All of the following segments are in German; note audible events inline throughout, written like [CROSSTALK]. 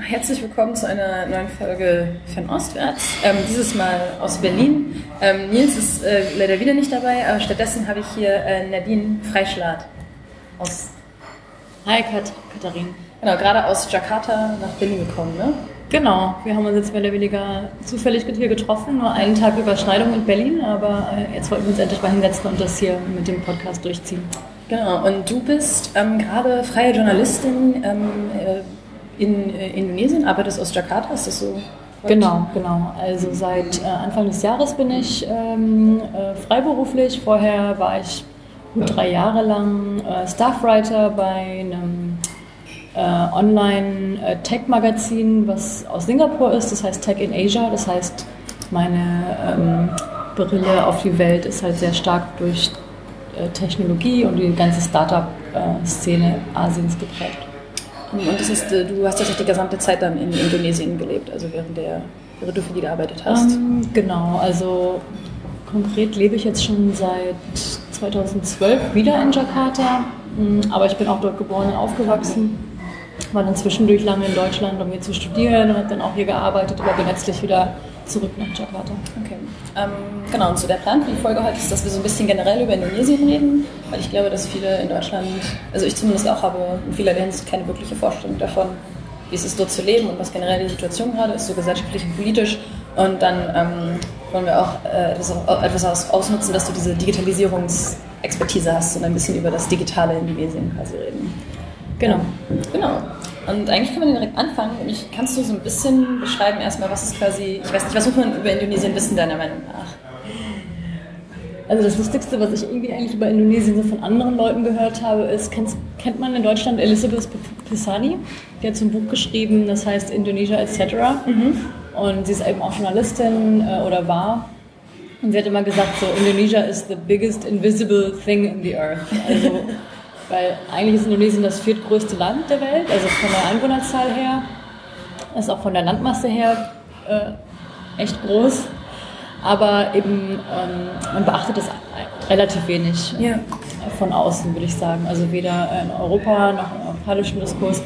herzlich willkommen zu einer neuen Folge von Ostwärts. Ähm, dieses Mal aus Berlin. Ähm, Nils ist äh, leider wieder nicht dabei, aber stattdessen habe ich hier äh, Nadine Freischlad aus. Hi Kat Katharin. Genau, gerade aus Jakarta nach Berlin gekommen, ne? Genau, wir haben uns jetzt mehr oder weniger zufällig hier getroffen, nur einen Tag Überschneidung in Berlin, aber äh, jetzt wollten wir uns endlich mal hinsetzen und das hier mit dem Podcast durchziehen. Genau, und du bist ähm, gerade freie Journalistin ähm, äh, in äh, Indonesien, arbeitest aus Jakarta, ist das so? Genau, genau. Also seit äh, Anfang des Jahres bin ich ähm, äh, freiberuflich. Vorher war ich gut drei Jahre lang äh, Staffwriter bei einem äh, Online-Tech-Magazin, was aus Singapur ist. Das heißt Tech in Asia. Das heißt, meine ähm, Brille auf die Welt ist halt sehr stark durch äh, Technologie und die ganze Startup-Szene Asiens geprägt. Und das ist, äh, du hast ja die gesamte Zeit dann in Indonesien gelebt, also während, der, während du für die gearbeitet hast. Um, ähm, genau, also konkret lebe ich jetzt schon seit 2012 wieder in Jakarta, mm, aber ich bin auch dort geboren und aufgewachsen. War dann zwischendurch lange in Deutschland, um hier zu studieren und habe dann auch hier gearbeitet, aber bin letztlich wieder zurück nach Jakarta. Okay. Ähm, genau, und so der Plan für die Folge heute ist, dass wir so ein bisschen generell über Indonesien reden, weil ich glaube, dass viele in Deutschland, also ich zumindest auch habe, in vieler Hinsicht keine wirkliche Vorstellung davon, wie es ist, dort zu leben und was generell die Situation gerade ist, so gesellschaftlich und politisch. Und dann ähm, wollen wir auch äh, etwas, etwas ausnutzen, dass du diese Digitalisierungsexpertise hast und ein bisschen über das digitale Indonesien quasi reden. Genau. Genau. Und eigentlich können wir direkt anfangen. Ich, kannst du so ein bisschen beschreiben erstmal, was ist quasi, ich weiß nicht, was muss man über Indonesien wissen, deiner Meinung nach? Also das Lustigste, was ich irgendwie eigentlich über Indonesien so von anderen Leuten gehört habe, ist, kennt man in Deutschland Elizabeth Pisani? Die hat so ein Buch geschrieben, das heißt Indonesia etc. Mhm. Und sie ist eben auch Journalistin äh, oder war. Und sie hat immer gesagt, so Indonesia is the biggest invisible thing in the earth. Also [LAUGHS] weil eigentlich ist Indonesien das viertgrößte Land der Welt, also von der Einwohnerzahl her, ist auch von der Landmasse her äh, echt groß. Aber eben, ähm, man beachtet das relativ wenig ja. von außen, würde ich sagen. Also weder in Europa noch im europäischen Diskurs,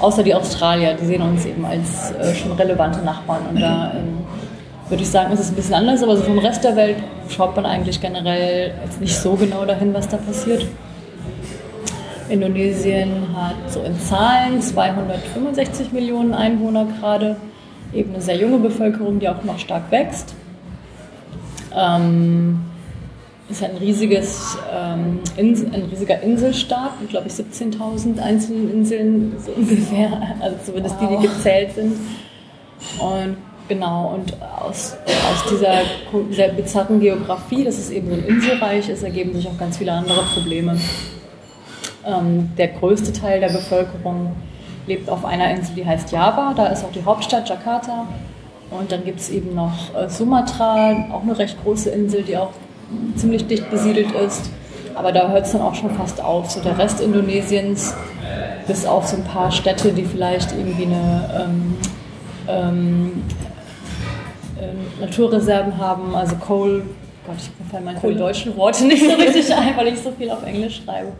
außer die Australier, die sehen uns eben als äh, schon relevante Nachbarn. Und da ähm, würde ich sagen, ist es ein bisschen anders, aber so vom Rest der Welt schaut man eigentlich generell jetzt nicht so genau dahin, was da passiert. Indonesien hat so in Zahlen 265 Millionen Einwohner gerade, eben eine sehr junge Bevölkerung, die auch noch stark wächst. Ähm, ist ein riesiges, ähm, Insel, ein riesiger Inselstaat mit, glaube ich, 17.000 einzelnen Inseln so ungefähr, also zumindest wow. die, die gezählt sind. Und genau, und aus, aus dieser sehr bizarren Geografie, dass es eben so ein Inselreich ist, ergeben sich auch ganz viele andere Probleme. Ähm, der größte Teil der Bevölkerung lebt auf einer Insel, die heißt Java. Da ist auch die Hauptstadt Jakarta. Und dann gibt es eben noch äh, Sumatra, auch eine recht große Insel, die auch ziemlich dicht besiedelt ist. Aber da hört es dann auch schon fast auf. So der Rest Indonesiens, bis auf so ein paar Städte, die vielleicht irgendwie eine ähm, ähm, äh, Naturreserven haben, also Coal Gott, ich fallen meine deutschen Worte [LAUGHS] nicht so richtig ein, weil ich so viel auf Englisch schreibe.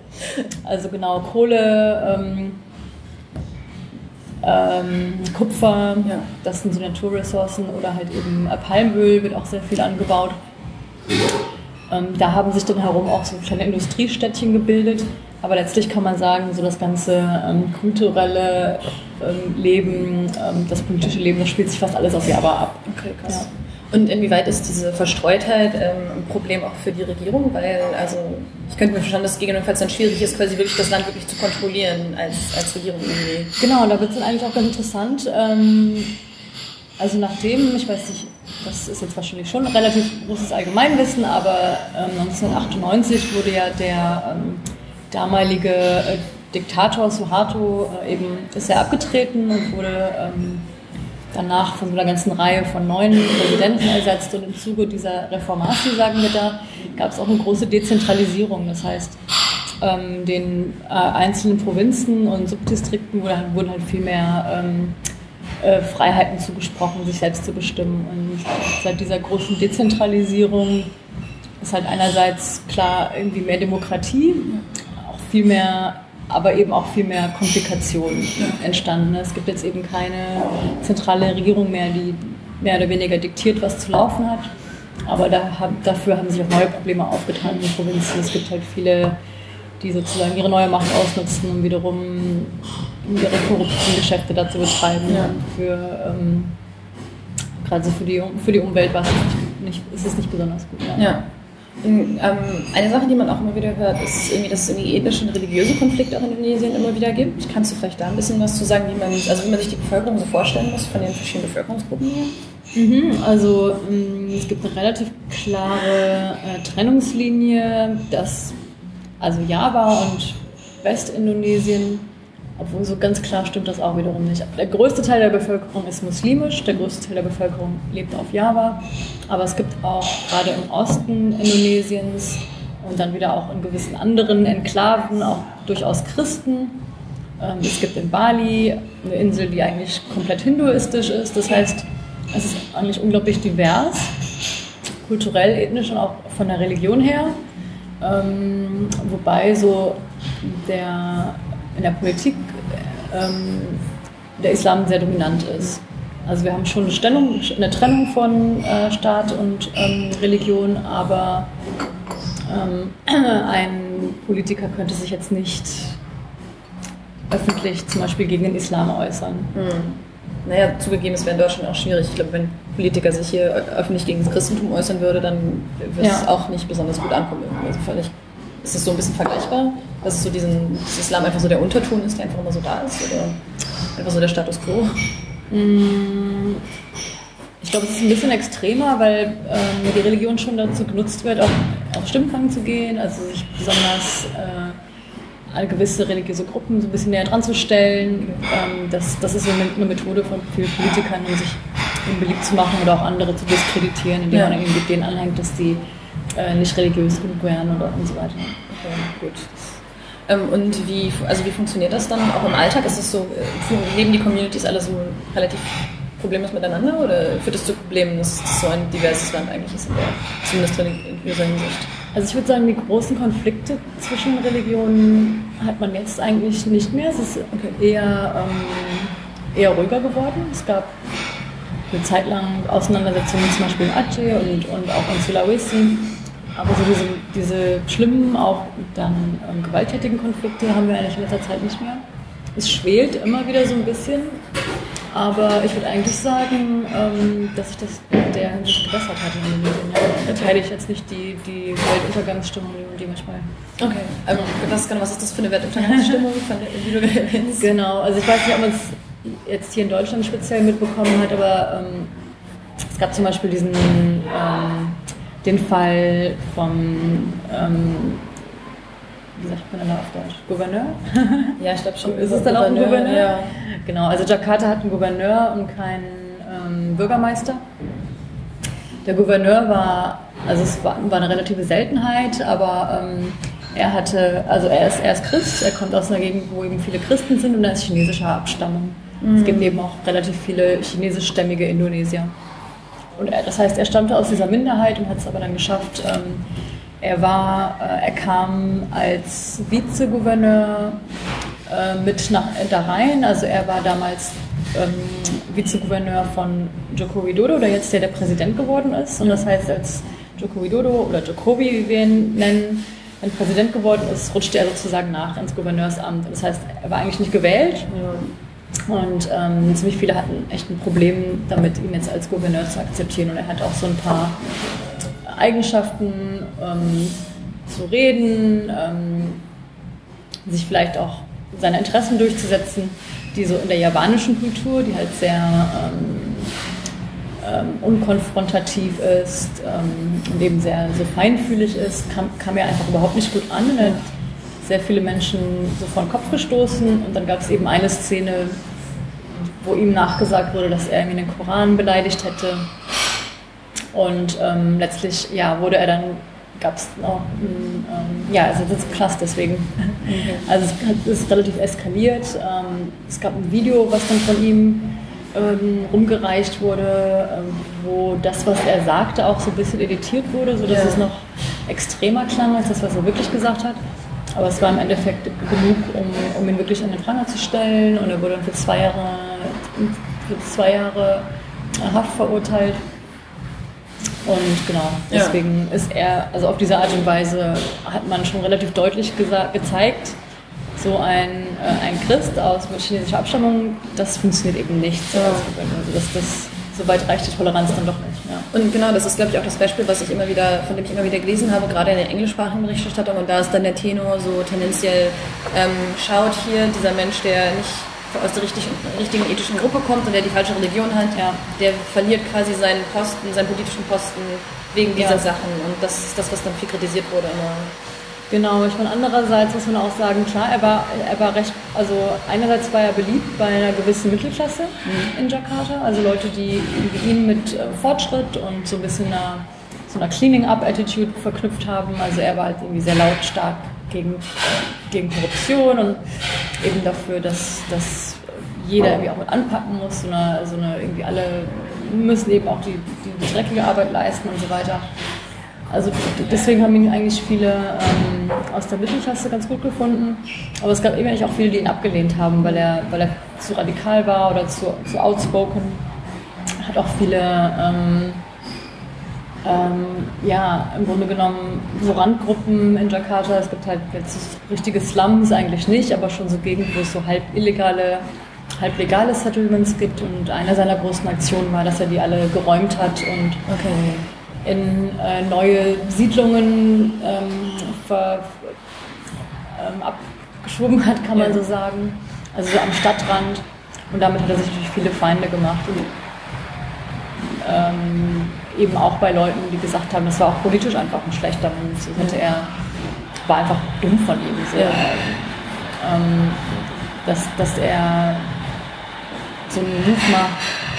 Also genau, Kohle, ähm, ähm, Kupfer, ja. das sind so Naturressourcen oder halt eben Palmöl wird auch sehr viel angebaut. Ähm, da haben sich dann herum auch so kleine Industriestädtchen gebildet. Aber letztlich kann man sagen, so das ganze ähm, kulturelle ähm, Leben, ähm, das politische Leben, das spielt sich fast alles auf Java ab. Okay, krass. Ja. Und inwieweit ist diese Verstreutheit ähm, ein Problem auch für die Regierung? Weil, also, ich könnte mir verstanden, dass es gegebenenfalls dann schwierig ist, quasi wirklich das Land wirklich zu kontrollieren als, als Regierung irgendwie. Genau, da wird es dann eigentlich auch ganz interessant. Ähm, also nachdem, ich weiß nicht, das ist jetzt wahrscheinlich schon relativ großes Allgemeinwissen, aber ähm, 1998 wurde ja der ähm, damalige äh, Diktator Suharto äh, eben, ist er abgetreten und wurde ähm, danach von einer ganzen Reihe von neuen Präsidenten ersetzt und im Zuge dieser Reformation, sagen wir da, gab es auch eine große Dezentralisierung. Das heißt, ähm, den äh, einzelnen Provinzen und Subdistrikten wurden, wurden halt viel mehr ähm, äh, Freiheiten zugesprochen, sich selbst zu bestimmen. Und seit dieser großen Dezentralisierung ist halt einerseits klar irgendwie mehr Demokratie, auch viel mehr aber eben auch viel mehr Komplikationen entstanden. Es gibt jetzt eben keine zentrale Regierung mehr, die mehr oder weniger diktiert, was zu laufen hat. Aber da, dafür haben sich auch neue Probleme aufgetan in den Provinzen. Es gibt halt viele, die sozusagen ihre neue Macht ausnutzen, um wiederum ihre korrupten Geschäfte dazu betreiben. Ja. Für, ähm, gerade so für die, für die Umwelt war es nicht, ist es nicht besonders gut. Ja. ja. Ähm, eine Sache, die man auch immer wieder hört, ist irgendwie, dass es irgendwie ethnische und religiöse Konflikte auch in Indonesien immer wieder gibt. Kannst du vielleicht da ein bisschen was zu sagen, wie man, also wie man sich die Bevölkerung so vorstellen muss von den verschiedenen Bevölkerungsgruppen hier? Mhm, also ähm, es gibt eine relativ klare äh, Trennungslinie, dass also Java und Westindonesien obwohl so ganz klar stimmt das auch wiederum nicht. Der größte Teil der Bevölkerung ist muslimisch, der größte Teil der Bevölkerung lebt auf Java. Aber es gibt auch gerade im Osten Indonesiens und dann wieder auch in gewissen anderen Enklaven auch durchaus Christen. Ähm, es gibt in Bali eine Insel, die eigentlich komplett hinduistisch ist. Das heißt, es ist eigentlich unglaublich divers, kulturell, ethnisch und auch von der Religion her. Ähm, wobei so der in der Politik ähm, der Islam sehr dominant ist. Also wir haben schon eine, Stellung, eine Trennung von äh, Staat und ähm, Religion, aber ähm, [CLEARS THROAT] ein Politiker könnte sich jetzt nicht öffentlich zum Beispiel gegen den Islam äußern. Mhm. Naja, zugegeben, es wäre in Deutschland auch schwierig. Ich glaube, wenn ein Politiker sich hier öffentlich gegen das Christentum äußern würde, dann würde ja. es auch nicht besonders gut ankommen. Also völlig ist es so ein bisschen vergleichbar, dass es so diesen, das Islam einfach so der Unterton ist, der einfach immer so da ist? Oder einfach so der Status quo? Mm, ich glaube, es ist ein bisschen extremer, weil ähm, die Religion schon dazu genutzt wird, auch auf Stimmfang zu gehen, also sich besonders äh, an gewisse religiöse Gruppen so ein bisschen näher dran zu stellen. Ähm, das, das ist so eine, eine Methode von vielen Politikern, um sich beliebt zu machen oder auch andere zu diskreditieren, indem ja. man irgendwie denen anhängt, dass die äh, nicht religiös genug wären oder und so weiter. Okay, gut. Ähm, und wie, also wie funktioniert das dann auch im Alltag? Ist es so, äh, leben die Communities alle so relativ problemlos miteinander oder führt es zu Problemen, dass es so ein diverses Land eigentlich ist, in der, zumindest religiöser Hinsicht? Also ich würde sagen, die großen Konflikte zwischen Religionen hat man jetzt eigentlich nicht mehr. Es ist eher, ähm, eher ruhiger geworden. Es gab eine Zeit lang Auseinandersetzungen zum Beispiel in Aceh und, und auch in Sulawesi. Aber so diese, diese schlimmen, auch dann ähm, gewalttätigen Konflikte haben wir eigentlich in letzter Zeit nicht mehr. Es schwelt immer wieder so ein bisschen, aber ich würde eigentlich sagen, ähm, dass sich das in der Hinsicht gebessert hat in den Medien. Da teile ich jetzt nicht die, die Weltuntergangsstimmung, die manchmal. Okay, also was, genau, was ist das für eine Weltuntergangsstimmung, wie du [LAUGHS] erwähnst? Genau, also ich weiß nicht, ob man es jetzt hier in Deutschland speziell mitbekommen hat, aber ähm, es gab zum Beispiel diesen ähm, den Fall vom ähm, wie sagt man denn auf Deutsch? Gouverneur? Ja, ich glaube schon. Ist es dann auch ein Gouverneur? Ja. Genau, also Jakarta hat einen Gouverneur und keinen ähm, Bürgermeister. Der Gouverneur war, also es war, war eine relative Seltenheit, aber ähm, er hatte, also er ist, er ist Christ, er kommt aus einer Gegend, wo eben viele Christen sind und er ist chinesischer Abstammung. Mhm. Es gibt eben auch relativ viele chinesischstämmige Indonesier. Und er, das heißt, er stammte aus dieser Minderheit und hat es aber dann geschafft. Ähm, er war, äh, er kam als Vizegouverneur äh, mit nach da rein. Also er war damals ähm, Vizegouverneur von Joko Widodo, der jetzt der, der Präsident geworden ist. Und das heißt, als Joko Widodo oder Jokowi, wie wir ihn nennen, wenn Präsident geworden ist, rutschte er sozusagen nach ins Gouverneursamt. Das heißt, er war eigentlich nicht gewählt. Ja und ähm, ziemlich viele hatten echt ein Problem damit, ihn jetzt als Gouverneur zu akzeptieren. Und er hat auch so ein paar Eigenschaften, ähm, zu reden, ähm, sich vielleicht auch seine Interessen durchzusetzen, die so in der japanischen Kultur, die halt sehr ähm, ähm, unkonfrontativ ist ähm, und eben sehr so feinfühlig ist, kam, kam er einfach überhaupt nicht gut an. Und er hat sehr viele Menschen so vor den Kopf gestoßen und dann gab es eben eine Szene, wo ihm nachgesagt wurde, dass er irgendwie den Koran beleidigt hätte. Und ähm, letztlich ja, wurde er dann, gab es noch, ein, ähm, ja, also sitzt krass deswegen. Okay. Also es ist relativ eskaliert. Ähm, es gab ein Video, was dann von ihm ähm, rumgereicht wurde, ähm, wo das, was er sagte, auch so ein bisschen editiert wurde, sodass ja. es noch extremer klang als das, was er wirklich gesagt hat. Aber es war im Endeffekt genug, um, um ihn wirklich an den Pranger zu stellen und er wurde dann für zwei Jahre, für zwei Jahre Haft verurteilt. Und genau, deswegen ja. ist er, also auf diese Art und Weise hat man schon relativ deutlich gezeigt, so ein, äh, ein Christ aus chinesischer Abstammung, das funktioniert eben nicht. Ja. Also das, das, so weit reicht die Toleranz dann doch nicht. Ja. Und genau, das ist, glaube ich, auch das Beispiel, was ich immer wieder, von dem ich immer wieder gelesen habe, gerade in der englischsprachigen Berichterstattung. Und da ist dann der Tenor so tendenziell, ähm, schaut hier, dieser Mensch, der nicht aus der richtigen, richtigen ethischen Gruppe kommt und der die falsche Religion hat, ja. der verliert quasi seinen Posten, seinen politischen Posten wegen dieser ja. Sachen. Und das ist das, was dann viel kritisiert wurde immer. Genau, ich meine, andererseits muss man auch sagen, klar, er war, er war recht, also einerseits war er beliebt bei einer gewissen Mittelklasse mhm. in Jakarta, also Leute, die ihn mit äh, Fortschritt und so ein bisschen einer, so einer Cleaning-up-Attitude verknüpft haben. Also er war halt irgendwie sehr lautstark gegen, gegen Korruption und eben dafür, dass, dass jeder irgendwie auch mit anpacken muss, so eine, so eine irgendwie alle müssen eben auch die, die, die dreckige Arbeit leisten und so weiter. Also deswegen haben ihn eigentlich viele ähm, aus der Mittelklasse ganz gut gefunden. Aber es gab eben auch viele, die ihn abgelehnt haben, weil er, weil er zu radikal war oder zu, zu outspoken. Hat auch viele, ähm, ähm, ja, im Grunde genommen so Randgruppen in Jakarta. Es gibt halt jetzt richtige Slums eigentlich nicht, aber schon so Gegenden, wo es so halb illegale halb legale Settlements gibt und eine seiner großen Aktionen war, dass er die alle geräumt hat und okay in äh, neue Siedlungen ähm, ver, ähm, abgeschoben hat, kann man so sagen. Also so am Stadtrand. Und damit hat er sich natürlich viele Feinde gemacht. Und, ähm, eben auch bei Leuten, die gesagt haben, das war auch politisch einfach ein schlechter Move. So hätte er, war einfach dumm von ihm. So. Ja. Ähm, dass, dass er so einen Move macht,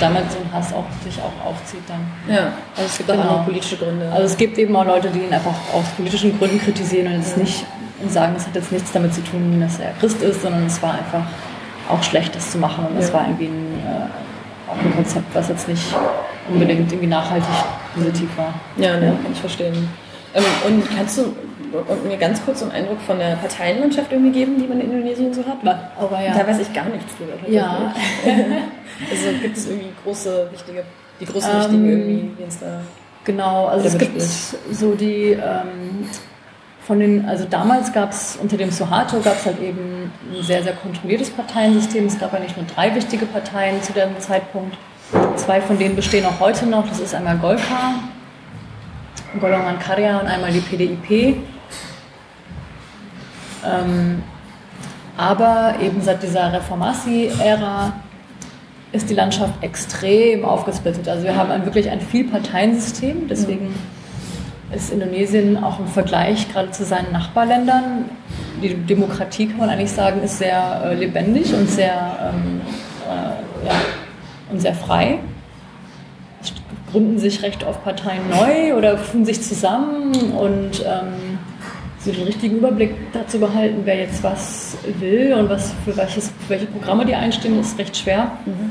damit so ein Hass auch sich auch aufzieht dann. Ja, also es gibt genau. auch politische Gründe. Also es gibt eben auch Leute, die ihn einfach aus politischen Gründen kritisieren und jetzt ja. nicht sagen, es hat jetzt nichts damit zu tun, dass er Christ ist, sondern es war einfach auch schlecht, das zu machen und es ja. war irgendwie ein, äh, auch ein Konzept, was jetzt nicht unbedingt irgendwie nachhaltig positiv war. Ja, ne, ja. kann ich verstehen. Ähm, und kannst du mir ganz kurz einen Eindruck von der Parteienlandschaft irgendwie geben, die man in Indonesien so hat? Aber ja. Da weiß ich gar nichts drüber. Ja. [LAUGHS] also gibt es irgendwie große, wichtige, die großen ähm, wichtigen irgendwie, wie es da. Genau, also es gibt so die ähm, von den, also damals gab es unter dem Suharto gab es halt eben ein sehr, sehr kontrolliertes Parteiensystem. Es gab ja nicht nur drei wichtige Parteien zu dem Zeitpunkt. Zwei von denen bestehen auch heute noch. Das ist einmal Golkar, Golongan Karya und einmal die PDIP. Ähm, aber eben seit dieser Reformasi-Ära ist die Landschaft extrem aufgesplittet. Also wir haben ein, wirklich ein Vielparteiensystem, deswegen ist Indonesien auch im Vergleich gerade zu seinen Nachbarländern, die Demokratie kann man eigentlich sagen, ist sehr äh, lebendig und sehr, ähm, äh, ja, und sehr frei. Es gründen sich recht oft Parteien neu oder tun sich zusammen und ähm, so den richtigen Überblick dazu behalten, wer jetzt was will und was für, welches, für welche Programme die einstehen, ist recht schwer. Mhm.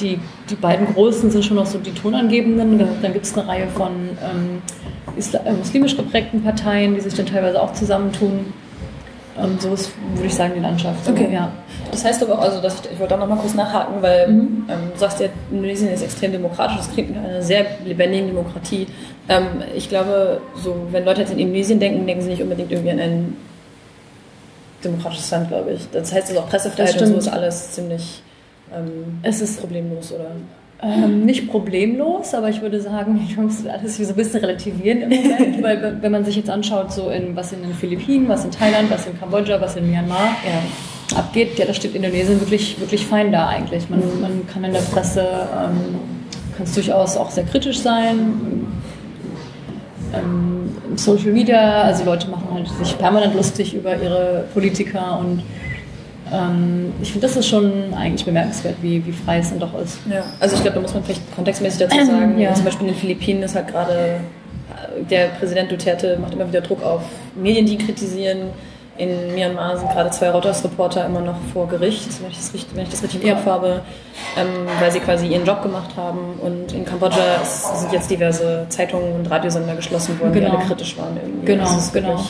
Die, die beiden großen sind schon noch so die Tonangebenden. Dann gibt es eine Reihe von ähm, äh, muslimisch geprägten Parteien, die sich dann teilweise auch zusammentun. Ähm, so ist, würde ich sagen, die Landschaft. Okay. Ja. Das heißt aber auch, also dass ich, ich wollte auch noch mal kurz nachhaken, weil mhm. ähm, du sagst ja, Indonesien ist extrem demokratisch, das klingt nach einer sehr lebendigen Demokratie. Ähm, ich glaube, so, wenn Leute jetzt in Indonesien denken, denken sie nicht unbedingt irgendwie an ein demokratisches Land, glaube ich. Das heißt, also auch Pressefreiheit und so ist alles ziemlich ähm, es ist problemlos, oder? Ähm, nicht problemlos, aber ich würde sagen, [LAUGHS] ich muss alles so ein bisschen relativieren im Moment, [LAUGHS] weil wenn man sich jetzt anschaut, so in, was in den Philippinen, was in Thailand, was in Kambodscha, was in Myanmar ja. abgeht, ja, da steht Indonesien wirklich, wirklich fein da eigentlich. Man, man kann in der Presse, ähm, kann es durchaus auch sehr kritisch sein. Ähm, Social Media, also Leute machen halt sich permanent lustig über ihre Politiker und ähm, ich finde, das ist schon eigentlich bemerkenswert, wie, wie frei es dann doch ist. Ja, also ich glaube, da muss man vielleicht kontextmäßig dazu [CLEARS THROAT] sagen, ja. zum Beispiel in den Philippinen ist halt gerade, äh, der Präsident Duterte macht immer wieder Druck auf Medien, die ihn kritisieren. In Myanmar sind gerade zwei Reuters-Reporter immer noch vor Gericht, wenn ich das richtig, wenn ich das richtig im ja. habe, ähm, weil sie quasi ihren Job gemacht haben. Und in Kambodscha ist, sind jetzt diverse Zeitungen und Radiosender geschlossen worden, genau. die alle kritisch waren. Irgendwie. Genau, genau.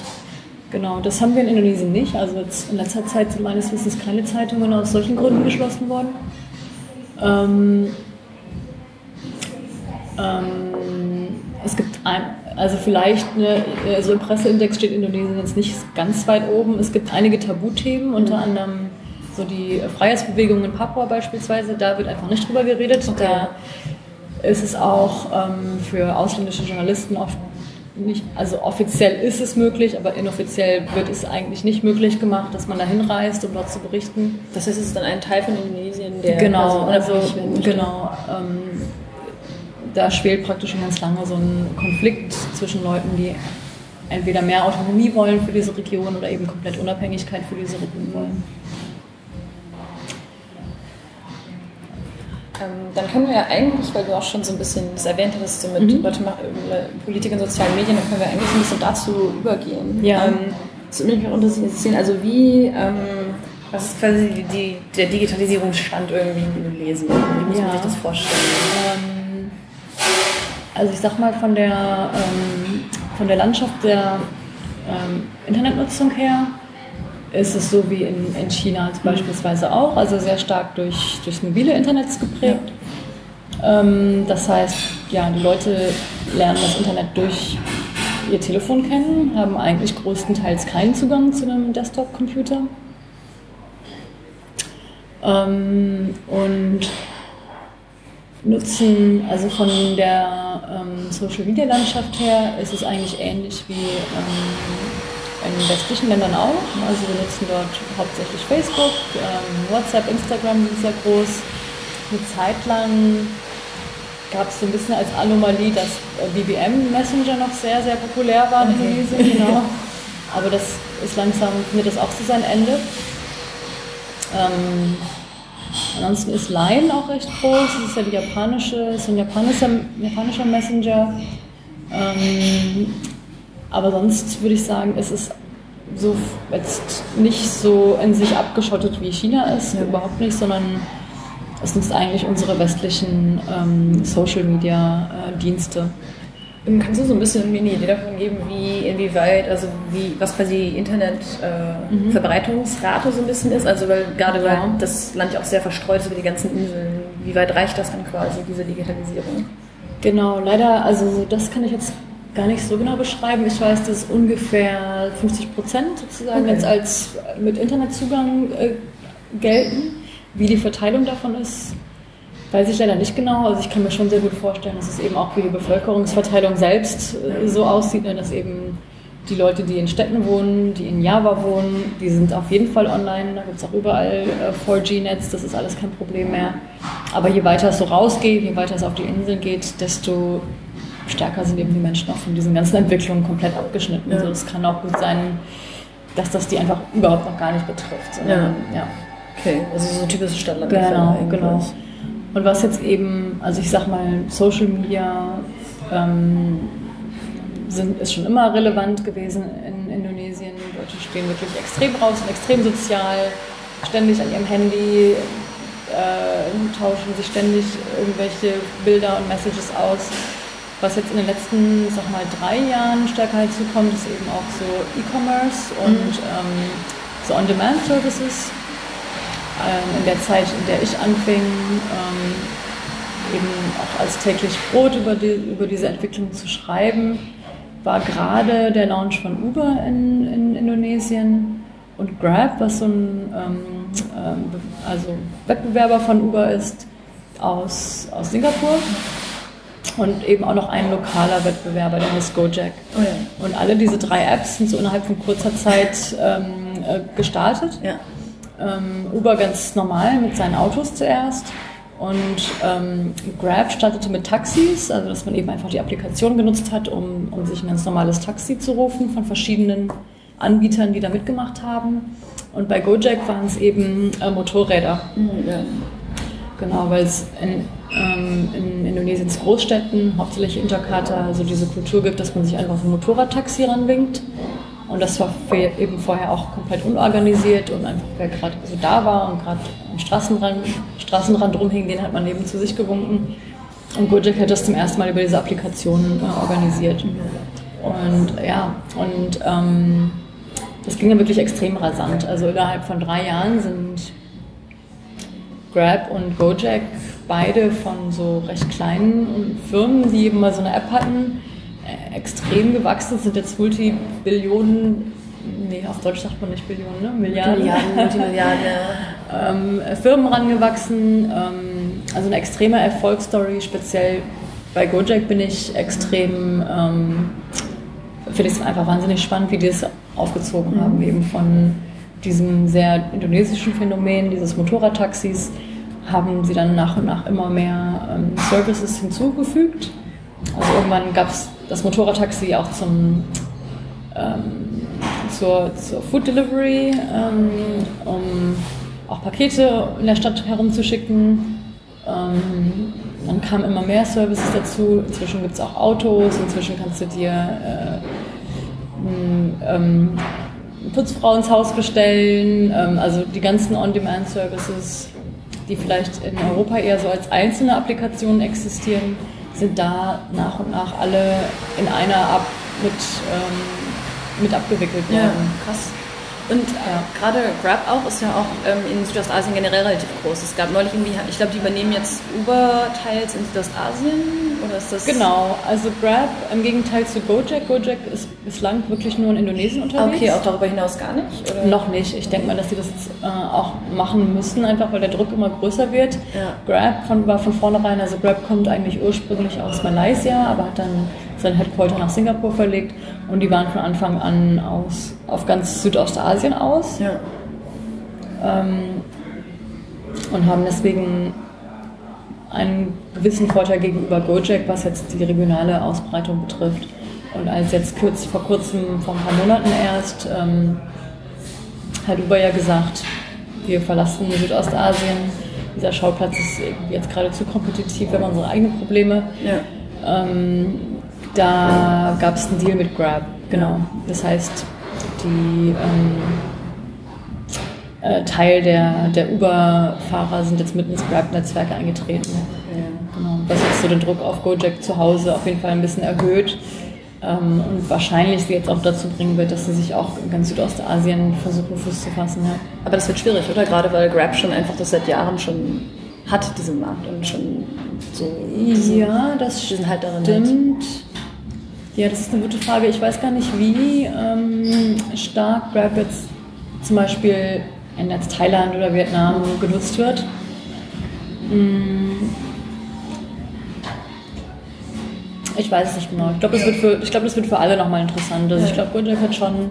Genau, das haben wir in Indonesien nicht. Also in letzter Zeit sind meines Wissens keine Zeitungen aus solchen Gründen geschlossen worden. Ähm, ähm, es gibt ein, also vielleicht eine, so im Presseindex steht Indonesien jetzt nicht ganz weit oben. Es gibt einige Tabuthemen, unter mhm. anderem so die Freiheitsbewegung in Papua beispielsweise. Da wird einfach nicht drüber geredet. Okay. Da ist es auch ähm, für ausländische Journalisten oft nicht, also offiziell ist es möglich, aber inoffiziell wird es eigentlich nicht möglich gemacht, dass man da hinreist, um dort zu berichten. Das heißt, es ist dann ein Teil von Indonesien, der genau, also genau, ähm, da schwelt praktisch schon ganz lange so ein Konflikt zwischen Leuten, die entweder mehr Autonomie wollen für diese Region oder eben komplett Unabhängigkeit für diese Region wollen. Ähm, dann können wir ja eigentlich, weil du auch schon so ein bisschen das erwähnt hast, so mit mhm. Leute, Politik und sozialen Medien, dann können wir eigentlich ein bisschen dazu übergehen. Ja. Ähm, das würde mich auch interessieren, also wie, ähm, was ist quasi die, die, der Digitalisierungsstand irgendwie in Indonesien? Wie muss ja. man sich das vorstellen? Ähm, also ich sag mal von der, ähm, von der Landschaft der ähm, Internetnutzung her, ist es so wie in, in China beispielsweise auch, also sehr stark durch, durchs mobile Internet geprägt. Ja. Ähm, das heißt, ja, die Leute lernen das Internet durch ihr Telefon kennen, haben eigentlich größtenteils keinen Zugang zu einem Desktop-Computer. Ähm, und nutzen, also von der ähm, Social-Media-Landschaft her ist es eigentlich ähnlich wie ähm, in westlichen Ländern auch. Also wir nutzen dort hauptsächlich Facebook, ähm, WhatsApp, Instagram sind sehr groß. Eine Zeit lang gab es so ein bisschen als Anomalie, dass BBM Messenger noch sehr, sehr populär war in Indonesien, genau. [LAUGHS] Aber das ist langsam, findet das auch zu sein Ende. Ähm, ansonsten ist Line auch recht groß. Das ist ja die japanische, ist ein japanischer, japanischer Messenger. Ähm, aber sonst würde ich sagen, es ist so jetzt nicht so in sich abgeschottet wie China ist, ja. überhaupt nicht, sondern es nutzt eigentlich unsere westlichen ähm, Social Media äh, Dienste. Ähm, kannst du so ein bisschen mir eine Idee davon geben, wie, inwieweit, also wie, was quasi Internetverbreitungsrate äh, mhm. so ein bisschen ist? Also weil gerade weil das Land ja auch sehr verstreut ist über die ganzen Inseln, wie weit reicht das dann quasi, diese Digitalisierung? Genau, leider, also das kann ich jetzt gar nicht so genau beschreiben. Ich weiß, dass ungefähr 50 Prozent sozusagen okay. jetzt als mit Internetzugang äh, gelten. Wie die Verteilung davon ist, weiß ich leider nicht genau. Also ich kann mir schon sehr gut vorstellen, dass es eben auch wie die Bevölkerungsverteilung selbst äh, so aussieht, ne, dass eben die Leute, die in Städten wohnen, die in Java wohnen, die sind auf jeden Fall online. Da gibt es auch überall äh, 4G-Netz, das ist alles kein Problem mehr. Aber je weiter es so rausgeht, je weiter es auf die Inseln geht, desto stärker sind eben die Menschen auch von diesen ganzen Entwicklungen komplett abgeschnitten. Ja. Also es kann auch gut sein, dass das die einfach überhaupt noch gar nicht betrifft. Sondern, ja. ja. Okay, also so typische Stadtland. Genau, genau. Und was jetzt eben, also ich sag mal, Social Media ähm, sind, ist schon immer relevant gewesen in Indonesien. Die Leute stehen wirklich extrem raus und extrem sozial, ständig an ihrem Handy, äh, tauschen sich ständig irgendwelche Bilder und Messages aus. Was jetzt in den letzten, sag mal, drei Jahren stärker hinzukommt, ist eben auch so E-Commerce und mhm. ähm, so On-Demand-Services. In der Zeit, in der ich anfing, ähm, eben auch als täglich Brot über, die, über diese Entwicklung zu schreiben, war gerade der Launch von Uber in, in Indonesien und Grab, was so ein ähm, ähm also Wettbewerber von Uber ist, aus, aus Singapur und eben auch noch ein lokaler Wettbewerber, der heißt Gojek. Oh ja. Und alle diese drei Apps sind so innerhalb von kurzer Zeit ähm, äh, gestartet. Ja. Ähm, Uber ganz normal mit seinen Autos zuerst. Und ähm, Grab startete mit Taxis, also dass man eben einfach die Applikation genutzt hat, um, um sich ein ganz normales Taxi zu rufen von verschiedenen Anbietern, die da mitgemacht haben. Und bei Gojek waren es eben äh, Motorräder. Mhm, ja. Genau, weil es in ähm, in Indonesiens Großstädten, hauptsächlich in Jakarta, so diese Kultur gibt, dass man sich einfach ein Motorradtaxi ranwinkt. Und das war eben vorher auch komplett unorganisiert und einfach wer gerade so da war und gerade am Straßenrand, Straßenrand rumhing, den hat man eben zu sich gewunken. Und Gojek hat das zum ersten Mal über diese Applikation äh, organisiert. Und ja, und ähm, das ging ja wirklich extrem rasant. Also innerhalb von drei Jahren sind Grab und Gojek beide von so recht kleinen Firmen, die eben mal so eine App hatten, extrem gewachsen, sind jetzt Multibillionen, nee, auf Deutsch sagt man nicht Billionen, ne? Milliarden. Milliarden, Multimilliarden, ja. [LAUGHS] ähm, Firmen rangewachsen, ähm, also eine extreme Erfolgsstory, speziell bei Gojek bin ich extrem, ähm, finde ich es einfach wahnsinnig spannend, wie die es aufgezogen mhm. haben, eben von diesem sehr indonesischen Phänomen, dieses Motorradtaxis, haben sie dann nach und nach immer mehr ähm, Services hinzugefügt. Also irgendwann gab es das Motorradtaxi auch zum, ähm, zur, zur Food Delivery, ähm, um auch Pakete in der Stadt herumzuschicken. Ähm, dann kamen immer mehr Services dazu. Inzwischen gibt es auch Autos, inzwischen kannst du dir äh, ähm, Putzfrau ins Haus bestellen. Ähm, also die ganzen On-Demand-Services, die vielleicht in Europa eher so als einzelne Applikationen existieren, sind da nach und nach alle in einer ab mit, ähm, mit abgewickelt worden. Ja, krass. Und ja. gerade Grab auch ist ja auch ähm, in Südostasien generell relativ groß. Es gab neulich irgendwie, ich glaube, die übernehmen jetzt Uber teils in Südostasien oder ist das? Genau, also Grab im Gegenteil zu Gojek. Gojek ist bislang wirklich nur in Indonesien unterwegs. Okay, auch darüber hinaus gar nicht? Oder? Noch nicht. Ich denke mal, dass sie das jetzt äh, auch machen müssen, einfach weil der Druck immer größer wird. Ja. Grab von, war von vornherein, also Grab kommt eigentlich ursprünglich aus Malaysia, aber hat dann sein Headquarter nach Singapur verlegt und die waren von Anfang an aus, auf ganz Südostasien aus ja. ähm, und haben deswegen einen gewissen Vorteil gegenüber Gojek, was jetzt die regionale Ausbreitung betrifft. Und als jetzt kurz, vor kurzem, vor ein paar Monaten erst, ähm, hat Uber ja gesagt, wir verlassen Südostasien. Dieser Schauplatz ist jetzt gerade zu kompetitiv, wir haben unsere eigenen Probleme. Ja. Ähm, da gab es einen Deal mit Grab, genau. Das heißt, die ähm, äh, Teil der, der Uber-Fahrer sind jetzt mit ins Grab-Netzwerk eingetreten. Ja. Genau. Was jetzt so den Druck auf Gojek zu Hause auf jeden Fall ein bisschen erhöht. Ähm, und wahrscheinlich sie jetzt auch dazu bringen wird, dass sie sich auch in ganz Südostasien versuchen, Fuß zu fassen. Ja. Aber das wird schwierig, oder? Gerade weil Grab schon einfach das seit Jahren schon hat, diesen Markt und schon so. Ja, das stimmt. Halt darin stimmt. Ja, das ist eine gute Frage. Ich weiß gar nicht, wie ähm, stark Grab jetzt zum Beispiel in jetzt Thailand oder Vietnam genutzt wird. Mm. Ich weiß es nicht genau. Ich glaube, das, wird für, glaub, das wird für alle nochmal interessant. Also ich glaube, Gojek hat schon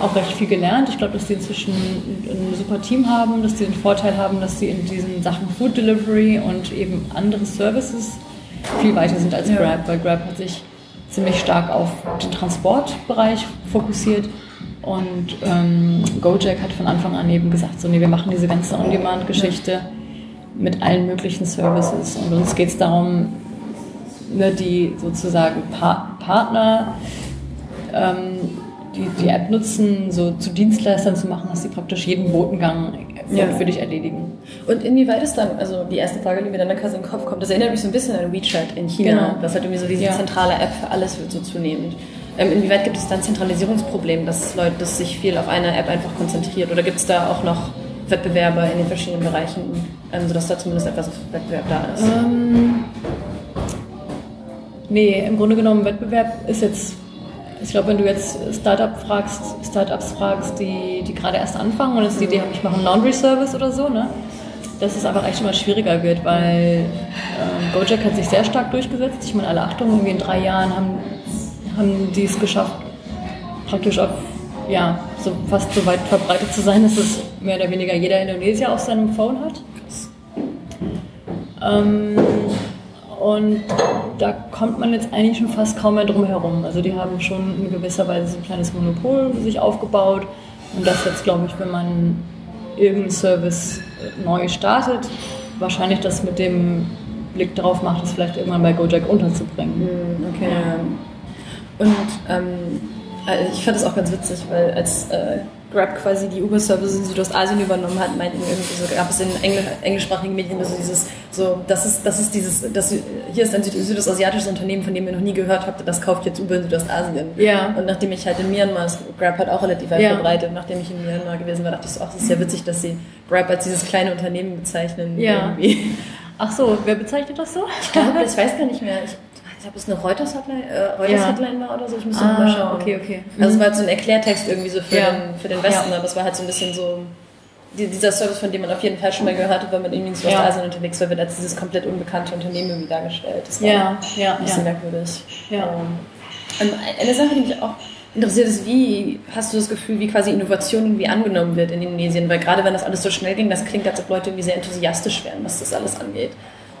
auch recht viel gelernt. Ich glaube, dass die inzwischen ein super Team haben, dass die den Vorteil haben, dass sie in diesen Sachen Food Delivery und eben andere Services viel weiter sind als Grab, weil Grab hat sich ziemlich stark auf den Transportbereich fokussiert. Und ähm, Gojek hat von Anfang an eben gesagt, so nee, wir machen diese ganze On-Demand-Geschichte mit allen möglichen Services. Und uns geht es darum, ne, die sozusagen pa Partner, ähm, die die App nutzen, so zu Dienstleistern zu machen, dass sie praktisch jeden Botengang ja. für dich erledigen. Und inwieweit ist dann, also die erste Frage, die mir dann in den Kopf kommt, das erinnert mich so ein bisschen an WeChat in China. Genau. Das hat irgendwie so diese ja. zentrale App für alles wird so zunehmend. Ähm, inwieweit gibt es dann Zentralisierungsproblem, dass Leute, dass sich viel auf eine App einfach konzentriert? Oder gibt es da auch noch Wettbewerber in den verschiedenen Bereichen, ähm, sodass da zumindest etwas Wettbewerb da ist? Ähm, nee, im Grunde genommen Wettbewerb ist jetzt ich glaube, wenn du jetzt Startup fragst, Startups fragst, die, die gerade erst anfangen und jetzt die Idee haben, ich mache einen Laundry Service oder so, ne? dass es einfach echt immer schwieriger wird, weil äh, Gojek hat sich sehr stark durchgesetzt. Ich meine, alle Achtung, irgendwie in drei Jahren haben, haben die es geschafft, praktisch auf, ja, so fast so weit verbreitet zu sein, dass es mehr oder weniger jeder Indonesier auf seinem Phone hat. Ähm, und da kommt man jetzt eigentlich schon fast kaum mehr drum herum. Also die haben schon in gewisser Weise so ein kleines Monopol sich aufgebaut. Und das jetzt, glaube ich, wenn man irgendeinen Service neu startet, wahrscheinlich das mit dem Blick darauf macht, es vielleicht irgendwann bei Gojek unterzubringen. Hm, okay. Ja. Und ähm, äh, ich fand das auch ganz witzig, weil als äh, Grab quasi die Uber-Services in Südostasien übernommen hat, meinten irgendwie so, gab es in Engl englischsprachigen Medien so dieses, so, das ist, das ist dieses, das, hier ist ein Süd südostasiatisches Unternehmen, von dem ihr noch nie gehört habt, das kauft jetzt Uber in Südostasien. Ja. Und nachdem ich halt in Myanmar, Grab hat auch relativ weit Ja. verbreitet, nachdem ich in Myanmar gewesen war, dachte ich so, ach, das ist ja witzig, dass sie Grab als dieses kleine Unternehmen bezeichnen. Ja. Irgendwie. Ach so, wer bezeichnet das so? Ich glaube, ich weiß gar nicht mehr. Ich, ich glaube, es eine Reuters-Hotline äh, Reuters Ja. Hotline war oder so. Ich müsste Ah, mal schauen. okay, okay. Also es war halt so ein Erklärtext irgendwie so für, Ja. den, für den Westen, Ja. aber es war halt so ein bisschen so dieser Service, von dem man auf jeden Fall schon mal gehört hat, wenn man irgendwie in Südostasien unterwegs war, wird als dieses komplett unbekannte Unternehmen irgendwie dargestellt. Das war Ja, ja, ein bisschen ja. merkwürdig. Ja. Ähm, eine Sache, die mich auch interessiert ist, wie hast du das Gefühl, wie quasi Innovation irgendwie angenommen wird in Indonesien? Weil gerade wenn das alles so schnell ging, das klingt, als ob Leute irgendwie sehr enthusiastisch wären, was das alles angeht.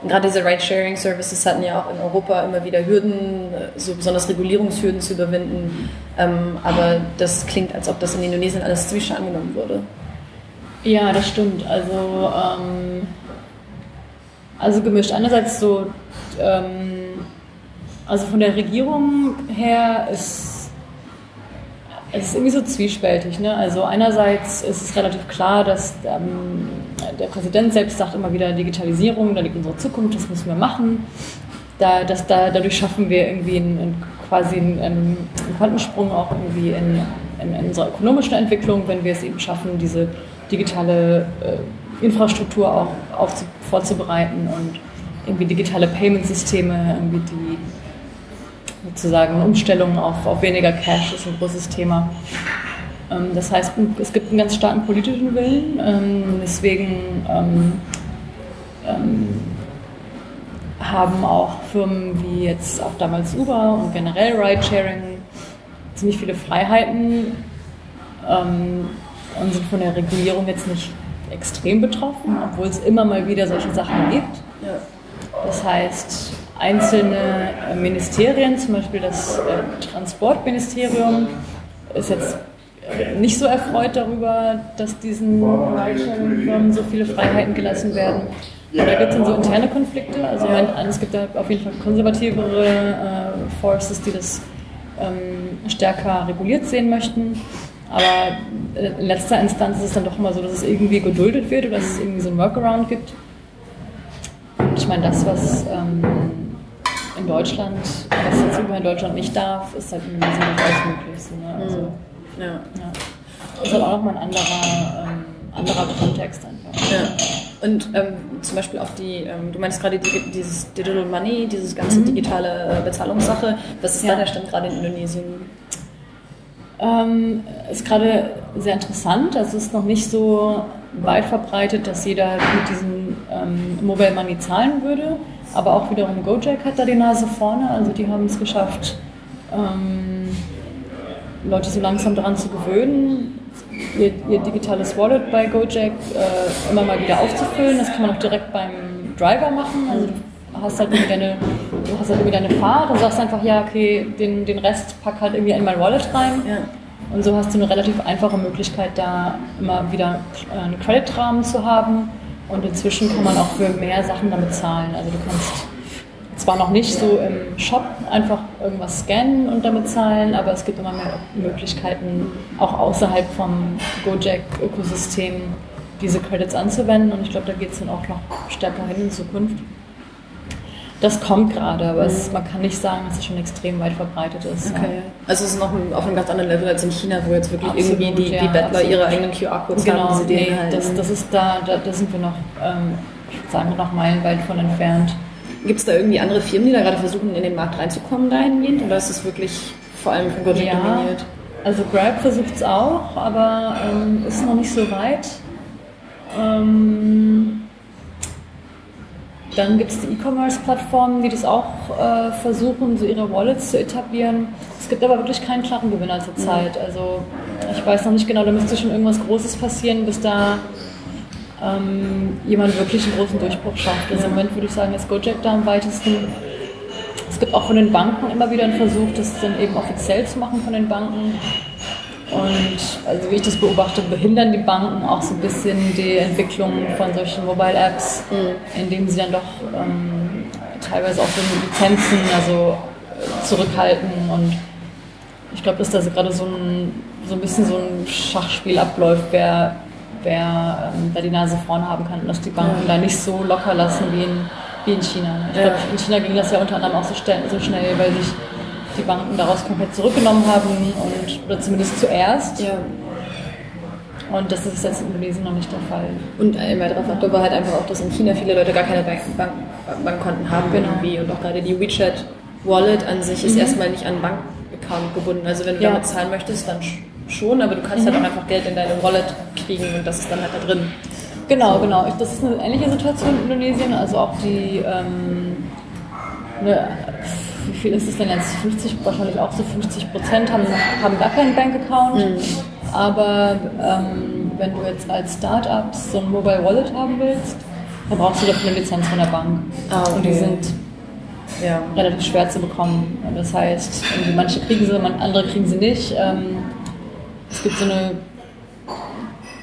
Und gerade diese Ride-Sharing-Services hatten ja auch in Europa immer wieder Hürden, äh, so besonders Regulierungshürden zu überwinden. Ähm, aber das klingt, als ob das in Indonesien alles ziemlich angenommen wurde. Ja, das stimmt. Also, ähm, also gemischt. Einerseits so, ähm, also von der Regierung her ist es ist irgendwie so zwiespältig. Ne? Also einerseits ist es relativ klar, dass ähm, der Präsident selbst sagt immer wieder Digitalisierung, da liegt unsere Zukunft, das müssen wir machen. Da, das, da, dadurch schaffen wir irgendwie einen, einen, quasi einen, einen Quantensprung auch irgendwie in, in, in unserer ökonomischen Entwicklung, wenn wir es eben schaffen, diese digitale äh, Infrastruktur auch aufzu, vorzubereiten und irgendwie digitale Payment-Systeme, irgendwie die sozusagen Umstellung auf, auf weniger Cash ist ein großes Thema. Ähm, das heißt, es gibt einen ganz starken politischen Willen, ähm, deswegen ähm, ähm, haben auch Firmen wie jetzt auch damals Uber und generell Ridesharing ziemlich viele Freiheiten ähm, und sind von der Regulierung jetzt nicht extrem betroffen, obwohl es immer mal wieder solche Sachen gibt. Das heißt, einzelne äh, Ministerien, zum Beispiel das äh, Transportministerium, ist jetzt äh, nicht so erfreut darüber, dass diesen Ridesharing-Firmen so viele Freiheiten gelassen werden. Und da gibt es dann so interne Konflikte. Also mein, es gibt da auf jeden Fall konservativere äh, Forces, die das ähm, stärker reguliert sehen möchten. Aber in letzter Instanz ist es dann doch immer so, dass es irgendwie geduldet wird oder dass es irgendwie so ein Workaround gibt. Und ich meine, das, was ähm, in Deutschland, was jetzt Uber in Deutschland nicht darf, ist halt in Indonesien durchaus möglich. So, ne? also, Ja. ja. Ist halt auch nochmal ein anderer, ähm, anderer Kontext einfach. Ja. Und ähm, zum Beispiel auch die, ähm, du meinst gerade die, dieses Digital Money, dieses ganze digitale äh, Bezahlungssache. Was ist Ja. da der Stand gerade in Indonesien? Ähm, ist gerade sehr interessant. Es ist noch nicht so weit verbreitet, dass jeder mit diesem ähm, Mobile Money zahlen würde. Aber auch wiederum Gojek hat da die Nase vorne. Also die haben es geschafft, ähm, Leute so langsam daran zu gewöhnen, ihr, ihr digitales Wallet bei Gojek äh, immer mal wieder aufzufüllen. Das kann man auch direkt beim Driver machen. Also hast halt irgendwie deine, du hast halt irgendwie deine Fahrt und sagst einfach, ja, okay, den, den Rest pack halt irgendwie in mein Wallet rein. Ja. Und so hast du eine relativ einfache Möglichkeit, da immer wieder äh, einen Creditrahmen zu haben. Und inzwischen kann man auch für mehr Sachen damit zahlen. Also du kannst zwar noch nicht so im Shop einfach irgendwas scannen und damit zahlen, aber es gibt immer mehr Möglichkeiten, auch außerhalb vom Gojek-Ökosystem diese Credits anzuwenden. Und ich glaube, da geht es dann auch noch stärker hin in Zukunft. Das kommt gerade, aber es, man kann nicht sagen, dass es schon extrem weit verbreitet ist. Ja. Okay. Also es ist noch auf einem ganz anderen Level als in China, wo jetzt wirklich Absolut, irgendwie die, die ja, Bettler absolut. ihre eigenen QR-Codes Genau, haben, die sie nee, denen halten. das, das ist da, da, da sind wir noch, ähm, ich würde sagen, noch meilenweit von entfernt. Gibt es da irgendwie andere Firmen, die da gerade versuchen, in den Markt reinzukommen dahingehend? Oder ist es wirklich vor allem von Gojek Ja, dominiert? also Grab versucht es auch, aber ähm, ist noch nicht so weit. Ähm, dann gibt es die E-Commerce-Plattformen, die das auch äh, versuchen, so ihre Wallets zu etablieren. Es gibt aber wirklich keinen klaren Gewinner zurzeit. Also ich weiß noch nicht genau, da müsste schon irgendwas Großes passieren, bis da ähm, jemand wirklich einen großen Durchbruch schafft. Also im Moment würde ich sagen, ist Gojek da am weitesten. Es gibt auch von den Banken immer wieder einen Versuch, das dann eben offiziell zu machen von den Banken. Und also wie ich das beobachte, behindern die Banken auch so ein bisschen die Entwicklung von solchen Mobile-Apps, indem sie dann doch ähm, teilweise auch so Lizenzen also äh, zurückhalten. Und ich glaube, dass da gerade so ein so ein bisschen so ein Schachspiel abläuft, wer, wer ähm, da die Nase vorn haben kann und dass die Banken ja. da nicht so locker lassen wie in, wie in China. Ich ja. glaube, in China ging das ja unter anderem auch so, so schnell, weil sich die Banken daraus komplett zurückgenommen haben und oder zumindest zuerst. Ja. Und das ist jetzt in Indonesien noch nicht der Fall. Und ein weiterer Faktor war halt einfach auch, dass in China viele Leute gar keine Bank Bank Bankkonten haben genau. irgendwie. Und auch gerade die WeChat Wallet an sich ist mhm. erstmal nicht an Bankaccount gebunden. Also wenn du ja. damit zahlen möchtest, dann schon, aber du kannst halt mhm. halt auch einfach Geld in deine Wallet kriegen und das ist dann halt da drin. Genau, genau. Das ist eine ähnliche Situation in Indonesien. Also auch die, ähm, eine, wie viel ist es denn jetzt? 50, wahrscheinlich auch so 50 Prozent haben, haben gar keinen Bankaccount. Mhm. Aber ähm, wenn du jetzt als Startup so ein Mobile Wallet haben willst, dann brauchst du dafür eine Lizenz von der Bank. Ah, okay. Und die sind ja. relativ schwer zu bekommen. Das heißt, manche kriegen sie, andere kriegen sie nicht. Ähm, es gibt so eine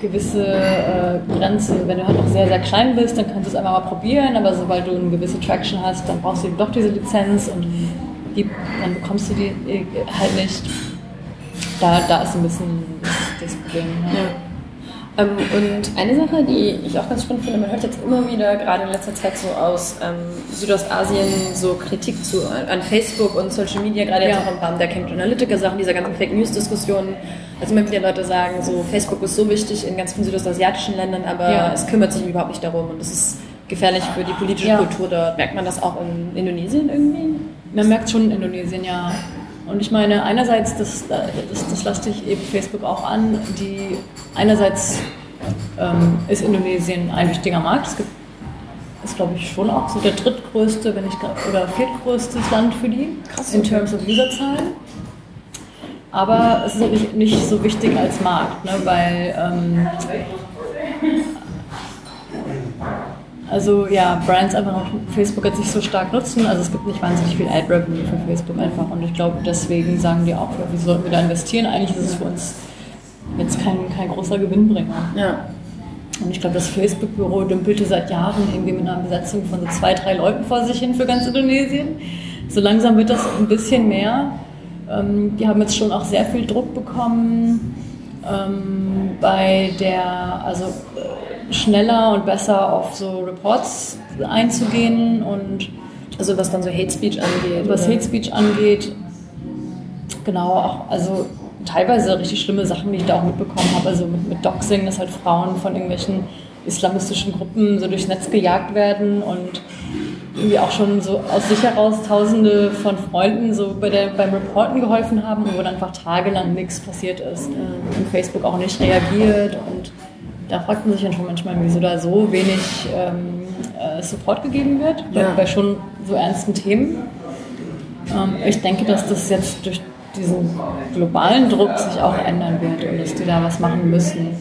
gewisse äh, Grenze. Wenn du halt noch sehr, sehr klein bist, dann kannst du es einfach mal probieren, aber sobald du eine gewisse Traction hast, dann brauchst du eben doch diese Lizenz und die, dann bekommst du die äh, halt nicht. Da, da ist ein bisschen das, das Problem. Ja. Ja. Ähm, und eine Sache, die ich auch ganz spannend finde, man hört jetzt immer wieder, gerade in letzter Zeit so aus ähm, Südostasien, so Kritik zu, an Facebook und Social Media, gerade jetzt ja. auch im Rahmen der Cambridge Analytica-Sachen, dieser ganzen Fake News-Diskussionen. Also immer wieder Leute sagen, so Facebook ist so wichtig in ganz vielen südostasiatischen Ländern, aber ja. es kümmert sich überhaupt nicht darum und es ist gefährlich für die politische ja. Kultur dort. Merkt man das auch in Indonesien irgendwie? Man merkt schon in Indonesien, ja. Und ich meine, einerseits, das, das, das lasst sich eben Facebook auch an, die einerseits ähm, ist Indonesien ein wichtiger Markt. Es gibt, ist, glaube ich, schon auch so der drittgrößte, wenn nicht oder viertgrößte Land für die, Krass, in terms of Userzahlen. Aber es ist natürlich nicht so wichtig als Markt, ne, weil ähm, also ja, Brands einfach auf Facebook jetzt nicht so stark nutzen. Also es gibt nicht wahnsinnig viel Ad-Revenue für Facebook einfach. Und ich glaube, deswegen sagen die auch, ja, wie sollten wir da investieren? Eigentlich ist es für uns jetzt kein, kein großer Gewinnbringer. Ja. Und ich glaube, das Facebook-Büro dümpelte seit Jahren irgendwie mit einer Besetzung von so zwei, drei Leuten vor sich hin für ganz Indonesien. So langsam wird das ein bisschen mehr. Ähm, die haben jetzt schon auch sehr viel Druck bekommen ähm, bei der, also äh, schneller und besser auf so Reports einzugehen und also was dann so Hate Speech angeht. Was oder? Hate Speech angeht, genau, auch, also teilweise richtig schlimme Sachen, die ich da auch mitbekommen habe. Also mit, mit Doxing, dass halt Frauen von irgendwelchen islamistischen Gruppen so durchs Netz gejagt werden und irgendwie auch schon so aus sich heraus Tausende von Freunden so bei der, beim Reporten geholfen haben, wo dann einfach tagelang nichts passiert ist und Facebook auch nicht reagiert und da fragt man sich dann schon manchmal, wieso da so wenig ähm, äh, Support gegeben wird bei, ja. bei, schon so ernsten Themen. Ähm, ich denke, dass das jetzt durch diesen globalen Druck sich auch ändern wird und dass die da was machen müssen.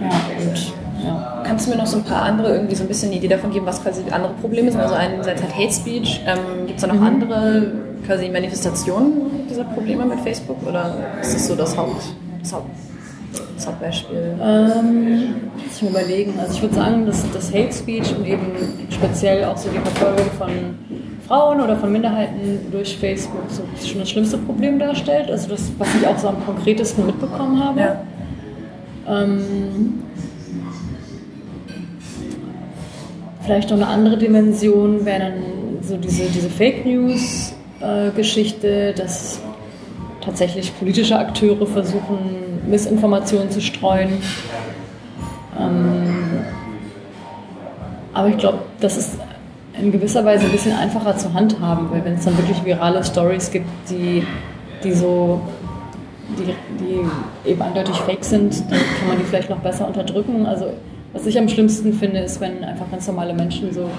Ja, und ja. Kannst du mir noch so ein paar andere, irgendwie so ein bisschen eine Idee davon geben, was quasi andere Probleme sind? Also einerseits halt Hate Speech. Ähm, Gibt es da noch mhm. andere quasi Manifestationen dieser Probleme mit Facebook? Oder ist das so das, Haupt, das, Haupt, das Hauptbeispiel? Ähm, ich mir überlegen. Also ich würde sagen, dass das Hate Speech und eben speziell auch so die Verfolgung von Frauen oder von Minderheiten durch Facebook so schon das schlimmste Problem darstellt. Also das, was ich auch so am konkretesten mitbekommen habe. Ja. Ähm, Vielleicht noch eine andere Dimension wäre dann so diese, diese Fake News-Geschichte, äh, dass tatsächlich politische Akteure versuchen, Missinformationen zu streuen. Ähm, aber ich glaube, das ist in gewisser Weise ein bisschen einfacher zu handhaben, weil wenn es dann wirklich virale Stories gibt, die, die so die, die eben eindeutig fake sind, dann kann man die vielleicht noch besser unterdrücken. Also was ich am schlimmsten finde, ist, wenn einfach ganz normale Menschen so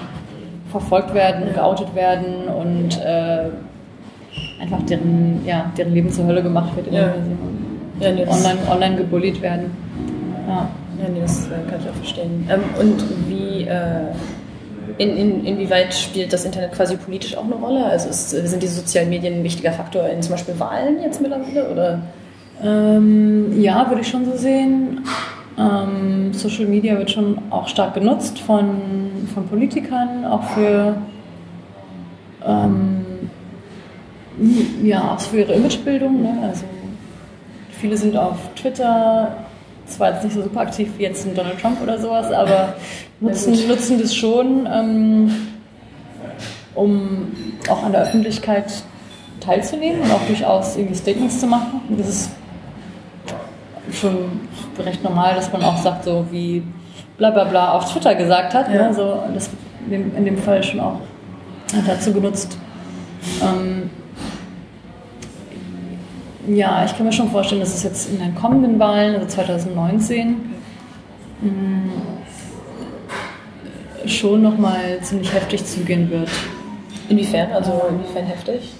verfolgt werden, geoutet werden und äh, einfach deren, ja, deren Leben zur Hölle gemacht wird in ja. ja nee, online, online gebullied werden. Ja, ja nee, das kann ich auch verstehen. Ähm, und wie, äh, in, in, inwieweit spielt das Internet quasi politisch auch eine Rolle? Also ist, sind diese sozialen Medien ein wichtiger Faktor in zum Beispiel Wahlen jetzt mittlerweile? Oder? Ähm, ja, würde ich schon so sehen. Ähm, Social Media wird schon auch stark genutzt von, von Politikern, auch für, ähm, ja, auch für ihre Imagebildung. Ne? Also viele sind auf Twitter, zwar jetzt nicht so super aktiv wie jetzt ein Donald Trump oder sowas, aber [LAUGHS] nutzen, nutzen das schon, ähm, um auch an der Öffentlichkeit teilzunehmen und auch durchaus irgendwie Statements zu machen. Das ist schon recht normal, dass man auch sagt, so wie bla bla bla auf Twitter gesagt hat. Ne? Ja. Ne? So, das wird in dem Fall schon auch dazu genutzt. Ähm, ja, ich kann mir schon vorstellen, dass es jetzt in den kommenden Wahlen, also 2019, mh, mm, schon nochmal ziemlich heftig zugehen wird. Inwiefern? Also inwiefern heftig?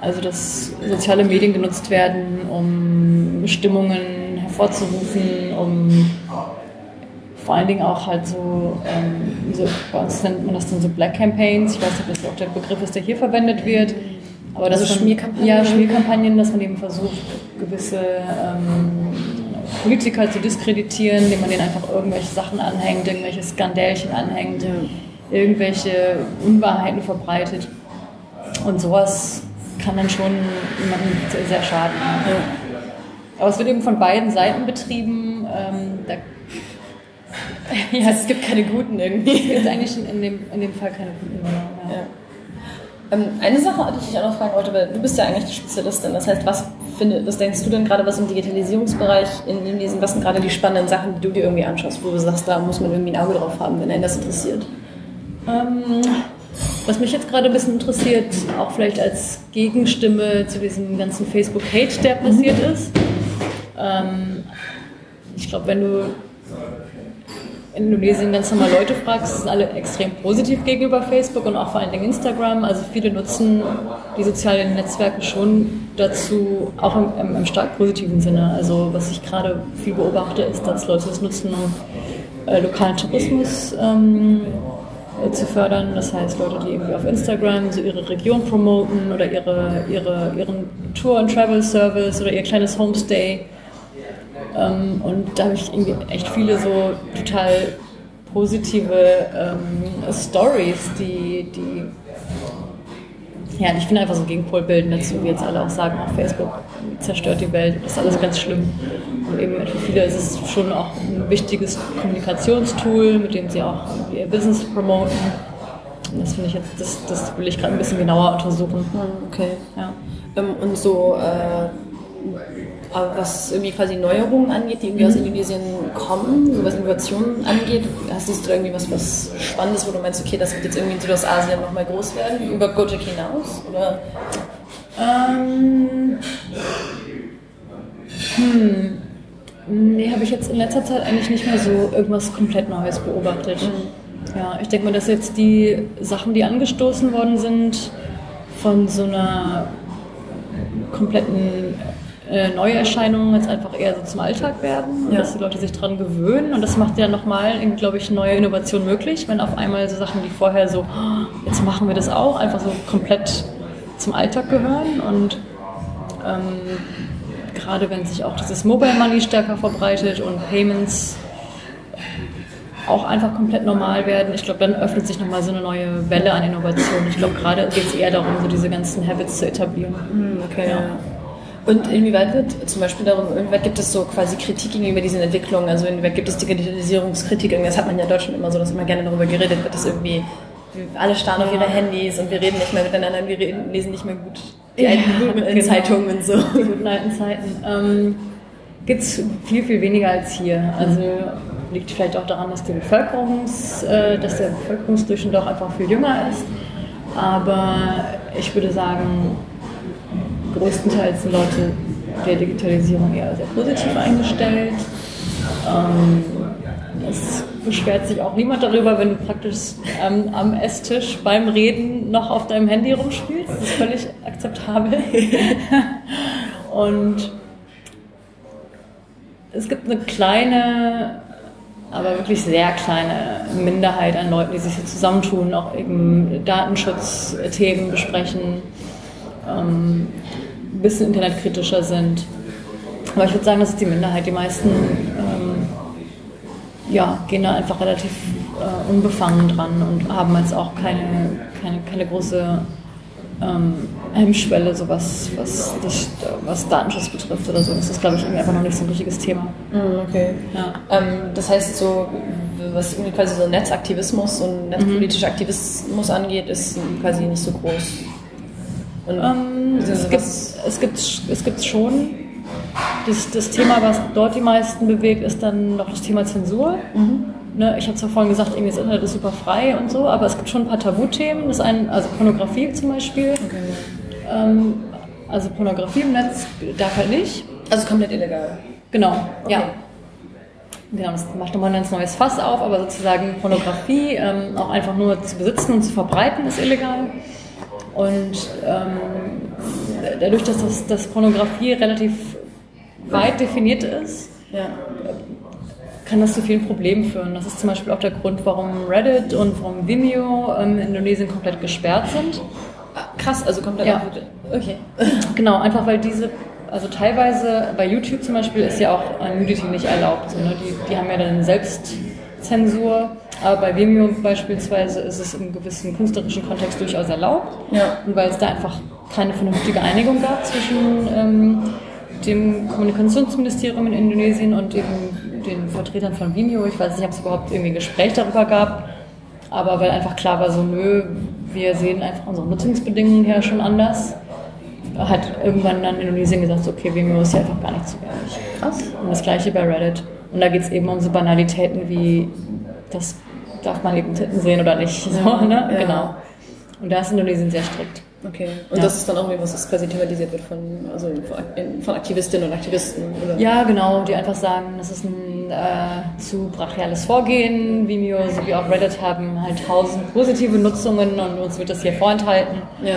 Also dass soziale Medien genutzt werden, um Stimmungen hervorzurufen, um vor allen Dingen auch halt so, ähm, so, bei uns nennt man das dann so Black Campaigns. Ich weiß nicht, ob das auch der Begriff ist, der hier verwendet wird. Aber das also Schmierkampagnen? Ja, Schmierkampagnen, dass man eben versucht, gewisse ähm, Politiker zu diskreditieren, indem man denen einfach irgendwelche Sachen anhängt, irgendwelche Skandälchen anhängt, irgendwelche Unwahrheiten verbreitet. Und sowas kann dann schon jemandem sehr schaden. Ja. Aber es wird eben von beiden Seiten betrieben. Ähm, da, [LAUGHS] ja, es gibt keine guten irgendwie. Es gibt eigentlich in dem, in dem Fall keine guten. Ja. Ähm, eine Sache, die ich dich auch noch fragen wollte, weil du bist ja eigentlich die Spezialistin. Das heißt, was, finde, was denkst du denn gerade, was im Digitalisierungsbereich in Indonesien, was sind gerade die spannenden Sachen, die du dir irgendwie anschaust, wo du sagst, da muss man irgendwie ein Auge drauf haben, wenn einen das interessiert? Ähm, was mich jetzt gerade ein bisschen interessiert, auch vielleicht als Gegenstimme zu diesem ganzen Facebook-Hate, der passiert mhm. ist. Ähm, ich glaube, wenn du in Indonesien ganz normal Leute fragst, sind alle extrem positiv gegenüber Facebook und auch vor allen Dingen Instagram. Also viele nutzen die sozialen Netzwerke schon dazu, auch im, im, stark positiven Sinne. Also was ich gerade viel beobachte, ist, dass Leute das nutzen, um äh, lokalen Tourismus ähm, äh, zu fördern. Das heißt, Leute, die irgendwie auf Instagram so ihre Region promoten oder ihre, ihre, ihren Tour- und Travel-Service oder ihr kleines Homestay. Ähm, und da habe ich irgendwie echt viele so total positive ähm, Stories, die, die ja, ich finde einfach so Gegenpol bilden dazu, wie jetzt alle auch sagen, auch Facebook zerstört die Welt, das ist alles ganz schlimm. Und eben für viele ist es schon auch ein wichtiges Kommunikationstool, mit dem sie auch ihr Business promoten. Und das finde ich jetzt, das, das will ich gerade ein bisschen genauer untersuchen. Hm, okay. Ja. Ähm, und so äh, was irgendwie quasi Neuerungen angeht, die irgendwie mhm. aus Indonesien kommen, so was Innovationen angeht, hast du da irgendwie was, was Spannendes, wo du meinst, okay, das wird jetzt irgendwie in Südostasien nochmal groß werden, über Gojek hinaus? Oder? Ähm, hm. Nee, habe ich jetzt in letzter Zeit eigentlich nicht mehr so irgendwas komplett Neues beobachtet. Mhm. Ja, ich denke mal, dass jetzt die Sachen, die angestoßen worden sind, von so einer kompletten äh, neue Erscheinungen jetzt einfach eher so zum Alltag werden und ja. dass die Leute sich daran gewöhnen. Und das macht ja nochmal, glaube ich, neue Innovation möglich, wenn auf einmal so Sachen, die vorher so, oh, jetzt machen wir das auch, einfach so komplett zum Alltag gehören. Und ähm, gerade wenn sich auch dieses Mobile Money stärker verbreitet und Payments auch einfach komplett normal werden. Ich glaube, dann öffnet sich nochmal so eine neue Welle an Innovation. Ich glaube, gerade geht es eher darum, so diese ganzen Habits zu etablieren. Hm, okay. Ja. Und inwieweit wird zum Beispiel darum, inwieweit gibt es so quasi Kritik gegenüber diesen Entwicklungen? Also inwieweit gibt es Digitalisierungskritik? Das hat man ja in Deutschland immer so, dass immer gerne darüber geredet wird, dass irgendwie alle starren auf ihre Handys und wir reden nicht mehr miteinander, wir reden, lesen nicht mehr gut die alten ja, genau. Zeitungen und so. Die guten alten Zeiten. Ähm, Gibt es viel, viel weniger als hier. Also liegt vielleicht auch daran, dass, die Bevölkerungs, äh, dass der Bevölkerungsdurchschnitt doch einfach viel jünger ist. Aber ich würde sagen, größtenteils sind Leute der Digitalisierung eher sehr positiv eingestellt. Ähm, es beschwert sich auch niemand darüber, wenn du praktisch ähm, am Esstisch beim Reden noch auf deinem Handy rumspielst. Das ist völlig akzeptabel. [LAUGHS] Und es gibt eine kleine, aber wirklich sehr kleine Minderheit an Leuten, die sich hier zusammentun, auch eben Datenschutzthemen besprechen ähm, ein bisschen internetkritischer sind. Aber ich würde sagen, das ist die Minderheit. Die meisten ähm, ja, gehen da einfach relativ äh, unbefangen dran und haben jetzt auch keine, keine, keine große ähm, Hemmschwelle, so was, was, das, was Datenschutz betrifft oder so. Das ist, glaube ich, irgendwie einfach noch nicht so ein richtiges Thema. Mhm, okay. Ja. Ähm, das heißt, so was quasi so Netzaktivismus und netzpolitischer mhm. Aktivismus angeht, ist quasi nicht so groß. Ähm, es, gibt, es, gibt, es gibt schon. Das, das Thema, was dort die meisten bewegt, ist dann noch das Thema Zensur. Mhm. Ne, ich habe zwar vorhin gesagt, irgendwie das Internet ist super frei und so, aber es gibt schon ein paar Tabuthemen. Das ein, also Pornografie zum Beispiel. Okay. Ähm, also Pornografie im Netz darf halt nicht. Also komplett illegal. Genau, okay. ja. Genau, das macht nochmal ein ganz neues Fass auf, aber sozusagen Pornografie ähm, auch einfach nur zu besitzen und zu verbreiten ist illegal. Und ähm, dadurch, dass das, dass Pornografie relativ weit definiert ist, ja. kann das zu vielen Problemen führen. Das ist zum Beispiel auch der Grund, warum Reddit und warum Vimeo ähm, in Indonesien komplett gesperrt sind. Krass, also komplett. Ja. Okay. [LAUGHS] Genau, einfach weil diese also teilweise bei YouTube zum Beispiel ist ja auch Nudity nicht erlaubt. So, ne? die, die haben ja dann Selbstzensur aber bei Vimeo beispielsweise ist es im gewissen künstlerischen Kontext durchaus erlaubt. Ja. Und weil es da einfach keine vernünftige Einigung gab zwischen ähm, dem Kommunikationsministerium in Indonesien und eben den Vertretern von Vimeo. Ich weiß nicht, ob es überhaupt irgendwie ein Gespräch darüber gab. Aber weil einfach klar war, so nö, wir sehen einfach unsere Nutzungsbedingungen her schon anders, hat irgendwann dann Indonesien gesagt, okay, Vimeo ist ja einfach gar nicht zugänglich. Krass. Und das gleiche bei Reddit. Und da geht es eben um so Banalitäten wie das darf man eben Titten sehen oder nicht. [LAUGHS] So, ne? Ja. Genau. Und da ist Indonesien sehr strikt. Okay. Und ja. das ist dann auch irgendwie was, quasi thematisiert wird von, also von Aktivistinnen und Aktivisten? Oder? Ja, genau, die einfach sagen, das ist ein äh, zu brachiales Vorgehen. Vimeo sowie auch Reddit haben halt tausend positive Nutzungen und uns wird das hier vorenthalten. Ja.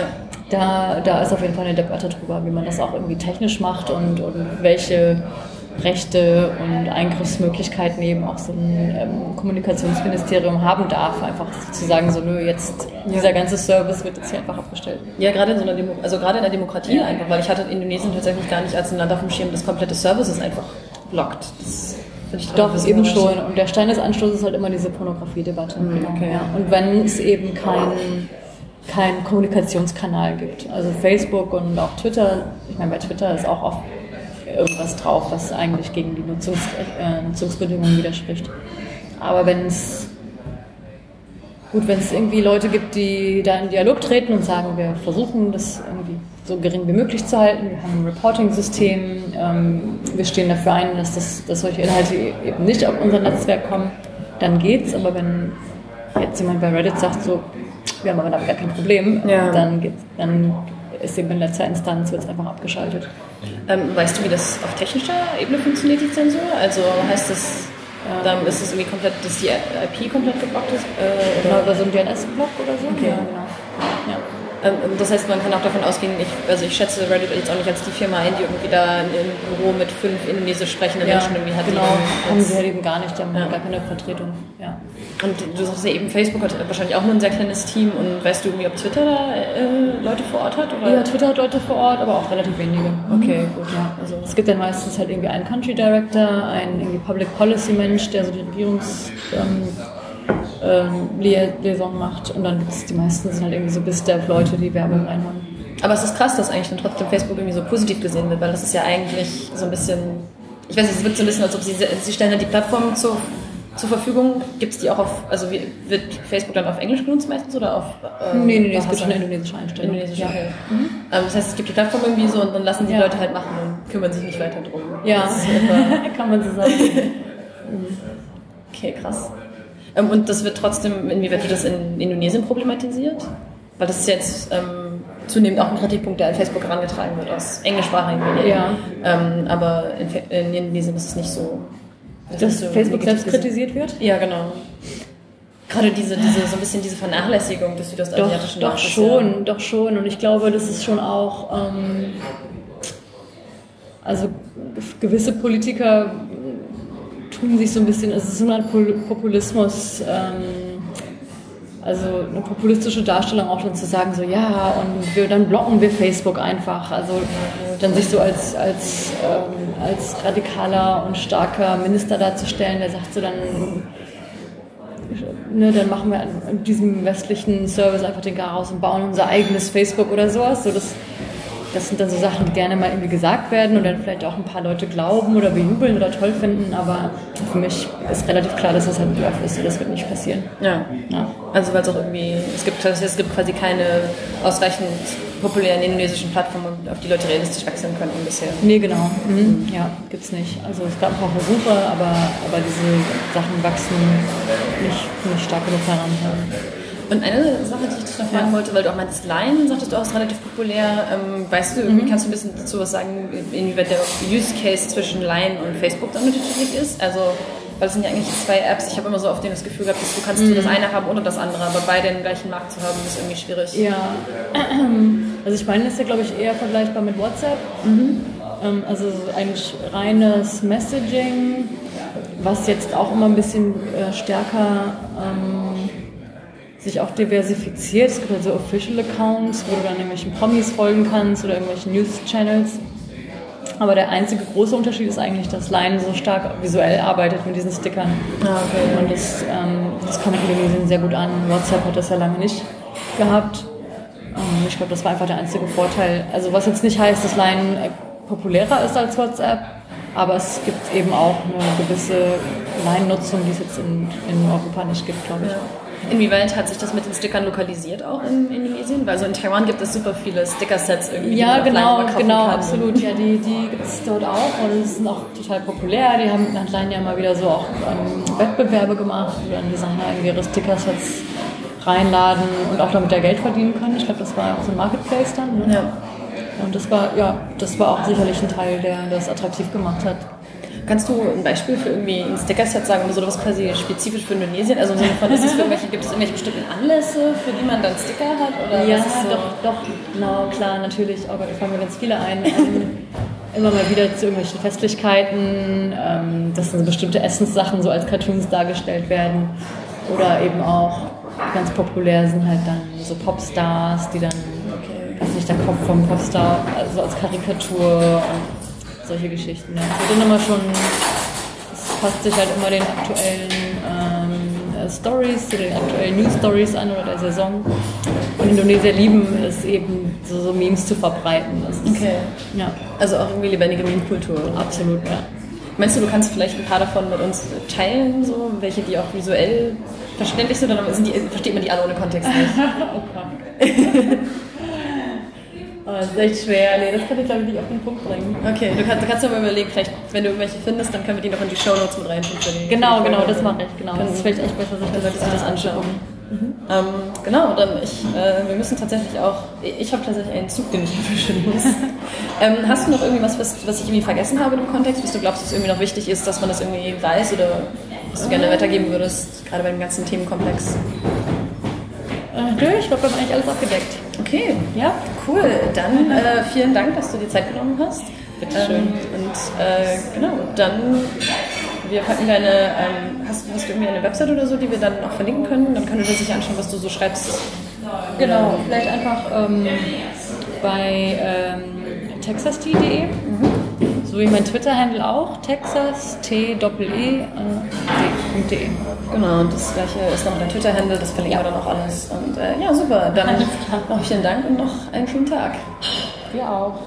Da, da ist auf jeden Fall eine Debatte drüber, wie man das auch irgendwie technisch macht und, und welche Rechte und Eingriffsmöglichkeiten eben auch so ein ähm, Kommunikationsministerium haben darf, einfach zu sagen, so nö, jetzt dieser ganze Service wird jetzt hier einfach abgestellt. Ja, gerade in so einer Demo also gerade in der Demokratie ja. einfach, weil ich hatte Indonesien tatsächlich gar nicht als ein Land auf dem Schirm, das komplette Services einfach blockt. Das ich Doch, ist eben schon. Und der Stein des Anstoßes ist halt immer diese Pornografie-Debatte. Mhm, okay. ja. Und wenn es eben keinen kein Kommunikationskanal gibt, also Facebook und auch Twitter, ich meine, bei Twitter ist auch oft irgendwas drauf, was eigentlich gegen die Nutzungs äh, Nutzungsbedingungen widerspricht. Aber wenn es gut, wenn es irgendwie Leute gibt, die da in Dialog treten und sagen, wir versuchen das irgendwie so gering wie möglich zu halten, wir haben ein Reporting-System, ähm, wir stehen dafür ein, dass, das, dass solche Inhalte eben nicht auf unser Netzwerk kommen, dann geht's. Aber wenn jetzt jemand bei Reddit sagt, so, wir haben aber damit gar kein Problem, ja. dann, geht's, dann ist eben in letzter Instanz wird es einfach abgeschaltet. Ähm, weißt du, wie das auf technischer Ebene funktioniert, die Zensur? Also heißt das, dann ist es irgendwie komplett, dass die IP komplett geblockt ist? Äh, oder? Genau, über so ein DNS-Block oder so? Okay. Ja, genau. Ja. Ähm, das heißt, man kann auch davon ausgehen, ich, also ich schätze Reddit jetzt auch nicht als die Firma ein, die irgendwie da ein Büro mit fünf indonesisch sprechenden ja, Menschen irgendwie hat. Genau, haben sie halt eben gar nicht, die haben ja. gar keine Vertretung. Ja. Und du sagst ja eben, Facebook hat wahrscheinlich auch nur ein sehr kleines Team und weißt du irgendwie, ob Twitter da äh, Leute vor Ort hat? Oder? Ja, Twitter hat Leute vor Ort, aber auch relativ wenige. Okay, gut. Ja. Also es gibt dann meistens halt irgendwie einen Country Director, einen irgendwie Public Policy Mensch, der so die Regierungs... Ähm, ähm, Liaison macht und dann gibt es die meisten sind halt irgendwie so bis der Leute, die Werbung reinhauen. Aber es ist krass, dass eigentlich dann trotzdem Facebook irgendwie so positiv gesehen wird, weil das ist ja eigentlich so ein bisschen, ich weiß nicht, es wird so ein bisschen, als ob sie, sie stellen dann die Plattform zur, zur Verfügung. Gibt es die auch auf, also wie, wird Facebook dann auf Englisch genutzt meistens oder auf? Ähm, nee, nee, nee, es gibt schon eine indonesische Einstellung. Indonesische, ja. okay. Mhm. Ähm, das heißt, es gibt die Plattform irgendwie so und dann lassen die ja. Leute halt machen und kümmern sich nicht weiter drum. Ja, [LAUGHS] kann man so sagen. [LAUGHS] okay, krass. Ähm, und das wird trotzdem, inwieweit wird das in Indonesien problematisiert? Weil das ist jetzt ähm, zunehmend auch ein Kritikpunkt, der an Facebook herangetragen wird aus englischsprachigen Medien. Ja. Ähm, aber in, in, Indonesien ist es nicht so. Dass so Facebook selbst kritisiert wird? Ja, genau. Gerade diese, diese, so ein bisschen diese Vernachlässigung des südostasiatischen Doch, doch schon, ja. doch schon. Und ich glaube, das ist schon auch, ähm, also gewisse Politiker tun sich so ein bisschen, es ist so ein Populismus, ähm, also eine populistische Darstellung auch dann zu sagen, so ja, und wir, dann blocken wir Facebook einfach. Also dann sich so als, als, ähm, als radikaler und starker Minister darzustellen, der sagt so dann, ne, dann machen wir in diesem westlichen Service einfach den Garaus und bauen unser eigenes Facebook oder sowas. So das, das sind dann so Sachen, die gerne mal irgendwie gesagt werden und dann vielleicht auch ein paar Leute glauben oder bejubeln oder toll finden, aber für mich ist relativ klar, dass das halt Bluff ist und das wird nicht passieren. Ja. ja. Also weil es auch irgendwie, es gibt, es gibt quasi keine ausreichend populären indonesischen Plattformen, auf die Leute realistisch wechseln können bisher. Nee, genau. Mhm. Ja, gibt's nicht. Also es gab ein paar Versuche, aber, aber diese Sachen wachsen nicht, nicht stark genug heran. Und eine Sache, die ich dich noch fragen wollte, weil du auch meinst, Line, sagtest du auch, ist relativ populär. Ähm, weißt du, mhm. kannst du ein bisschen dazu was sagen, inwieweit der Use Case zwischen Line und Facebook dann unterschiedlich ist? Also, weil es sind ja eigentlich zwei Apps. Ich habe immer so auf denen das Gefühl gehabt, dass du kannst mhm. das eine haben oder das andere, aber beide den gleichen Markt zu haben, ist irgendwie schwierig. Ja, [CLEARS THROAT] also ich meine, das ist ja, glaube ich, eher vergleichbar mit WhatsApp. Mhm. Ähm, also eigentlich reines Messaging, was jetzt auch immer ein bisschen äh, stärker ähm, sich auch diversifiziert. Es gibt also Official Accounts, wo du dann irgendwelchen Promis folgen kannst oder irgendwelchen News Channels. Aber der einzige große Unterschied ist eigentlich, dass Line so stark visuell arbeitet mit diesen Stickern. Ah, okay. Und das, ähm, das kommt in Indonesien sehr gut an. WhatsApp hat das ja lange nicht gehabt. Ähm, ich glaube, das war einfach der einzige Vorteil. Also was jetzt nicht heißt, dass Line populärer ist als WhatsApp, aber es gibt eben auch eine gewisse Line-Nutzung, die es jetzt in, in Europa nicht gibt, glaube ich. Ja. Inwieweit hat sich das mit den Stickern lokalisiert auch in Indonesien? Weil so in Taiwan gibt es super viele Sticker-Sets irgendwie. Ja, genau, genau, absolut. Ja, die, die gibt es dort auch und sind auch total populär. Die haben hat Line ja mal wieder so auch ähm, Wettbewerbe gemacht, wo dann Designer irgendwie ihre Sticker-Sets reinladen und auch damit ja Geld verdienen können. Ich glaube, das war auch so ein Marketplace dann. Ne? Ja. Und das war, ja, das war auch sicherlich ein Teil, der das attraktiv gemacht hat. Kannst du ein Beispiel für irgendwie ein Sticker-Set sagen oder so was quasi spezifisch für Indonesien? Also im Sinne von, ist es irgendwelche, gibt es irgendwelche bestimmten Anlässe, für die man dann Sticker hat? Oder ja, so? doch, doch, genau, klar, natürlich. Oh Gott, da fallen mir ganz viele ein. Ähm, immer mal wieder zu irgendwelchen Festlichkeiten, ähm, dass dann bestimmte Essenssachen so als Cartoons dargestellt werden. Oder eben auch ganz populär sind halt dann so Popstars, die dann, okay. weiß nicht, der Kopf vom Popstar, also als Karikatur und solche Geschichten. Ja. Es wird dann immer schon, es passt sich halt immer den aktuellen ähm, Stories, zu den aktuellen News Stories an oder der Saison. Und Indonesier lieben es eben, so, so Memes zu verbreiten. Ist, okay. Ja. Also auch irgendwie lebendige Meme-Kultur. Absolut, ja. Meinst du, du kannst vielleicht ein paar davon mit uns teilen, so welche, die auch visuell verständlich sind, oder sind die, versteht man die alle ohne Kontext nicht? [LAUGHS] Oh, das ist echt schwer. Nee, das kann ich glaube ich nicht auf den Punkt bringen. Okay, du kannst, du kannst mal überlegen, vielleicht, wenn du irgendwelche findest, dann können wir die noch in die Show Notes mit reintun. Genau, genau, das mache ich. Genau. Das ist vielleicht echt besser, sich das, das, das anschauen. Mhm. Ähm, genau, dann ich, äh, wir müssen tatsächlich auch, ich habe tatsächlich einen Zug, den ich erwischen muss. [LAUGHS] ähm, hast du noch irgendwie was, was, was ich irgendwie vergessen habe im Kontext, was du glaubst, dass irgendwie noch wichtig ist, dass man das irgendwie weiß oder was du gerne weitergeben würdest, gerade beim ganzen Themenkomplex? Äh, nö, ich glaube, wir haben eigentlich alles abgedeckt. Okay, ja, cool. Dann äh, vielen Dank, dass du dir Zeit genommen hast. Bitte schön. Ähm, und äh, genau, dann wir packen deine, ähm, hast, hast du irgendwie eine Website oder so, die wir dann auch verlinken können? Dann können wir sich anschauen, was du so schreibst. Genau, vielleicht einfach ähm, bei ähm, texas.de. Mhm. So wie mein Twitter-Handle auch, texas, t doppel e, äh, Genau, und das gleiche ist noch dein Twitter-Handle, das verlinken ja. wir dann auch alles. Und äh, ja, super, dann noch vielen Dank und noch einen schönen Tag. Wir auch.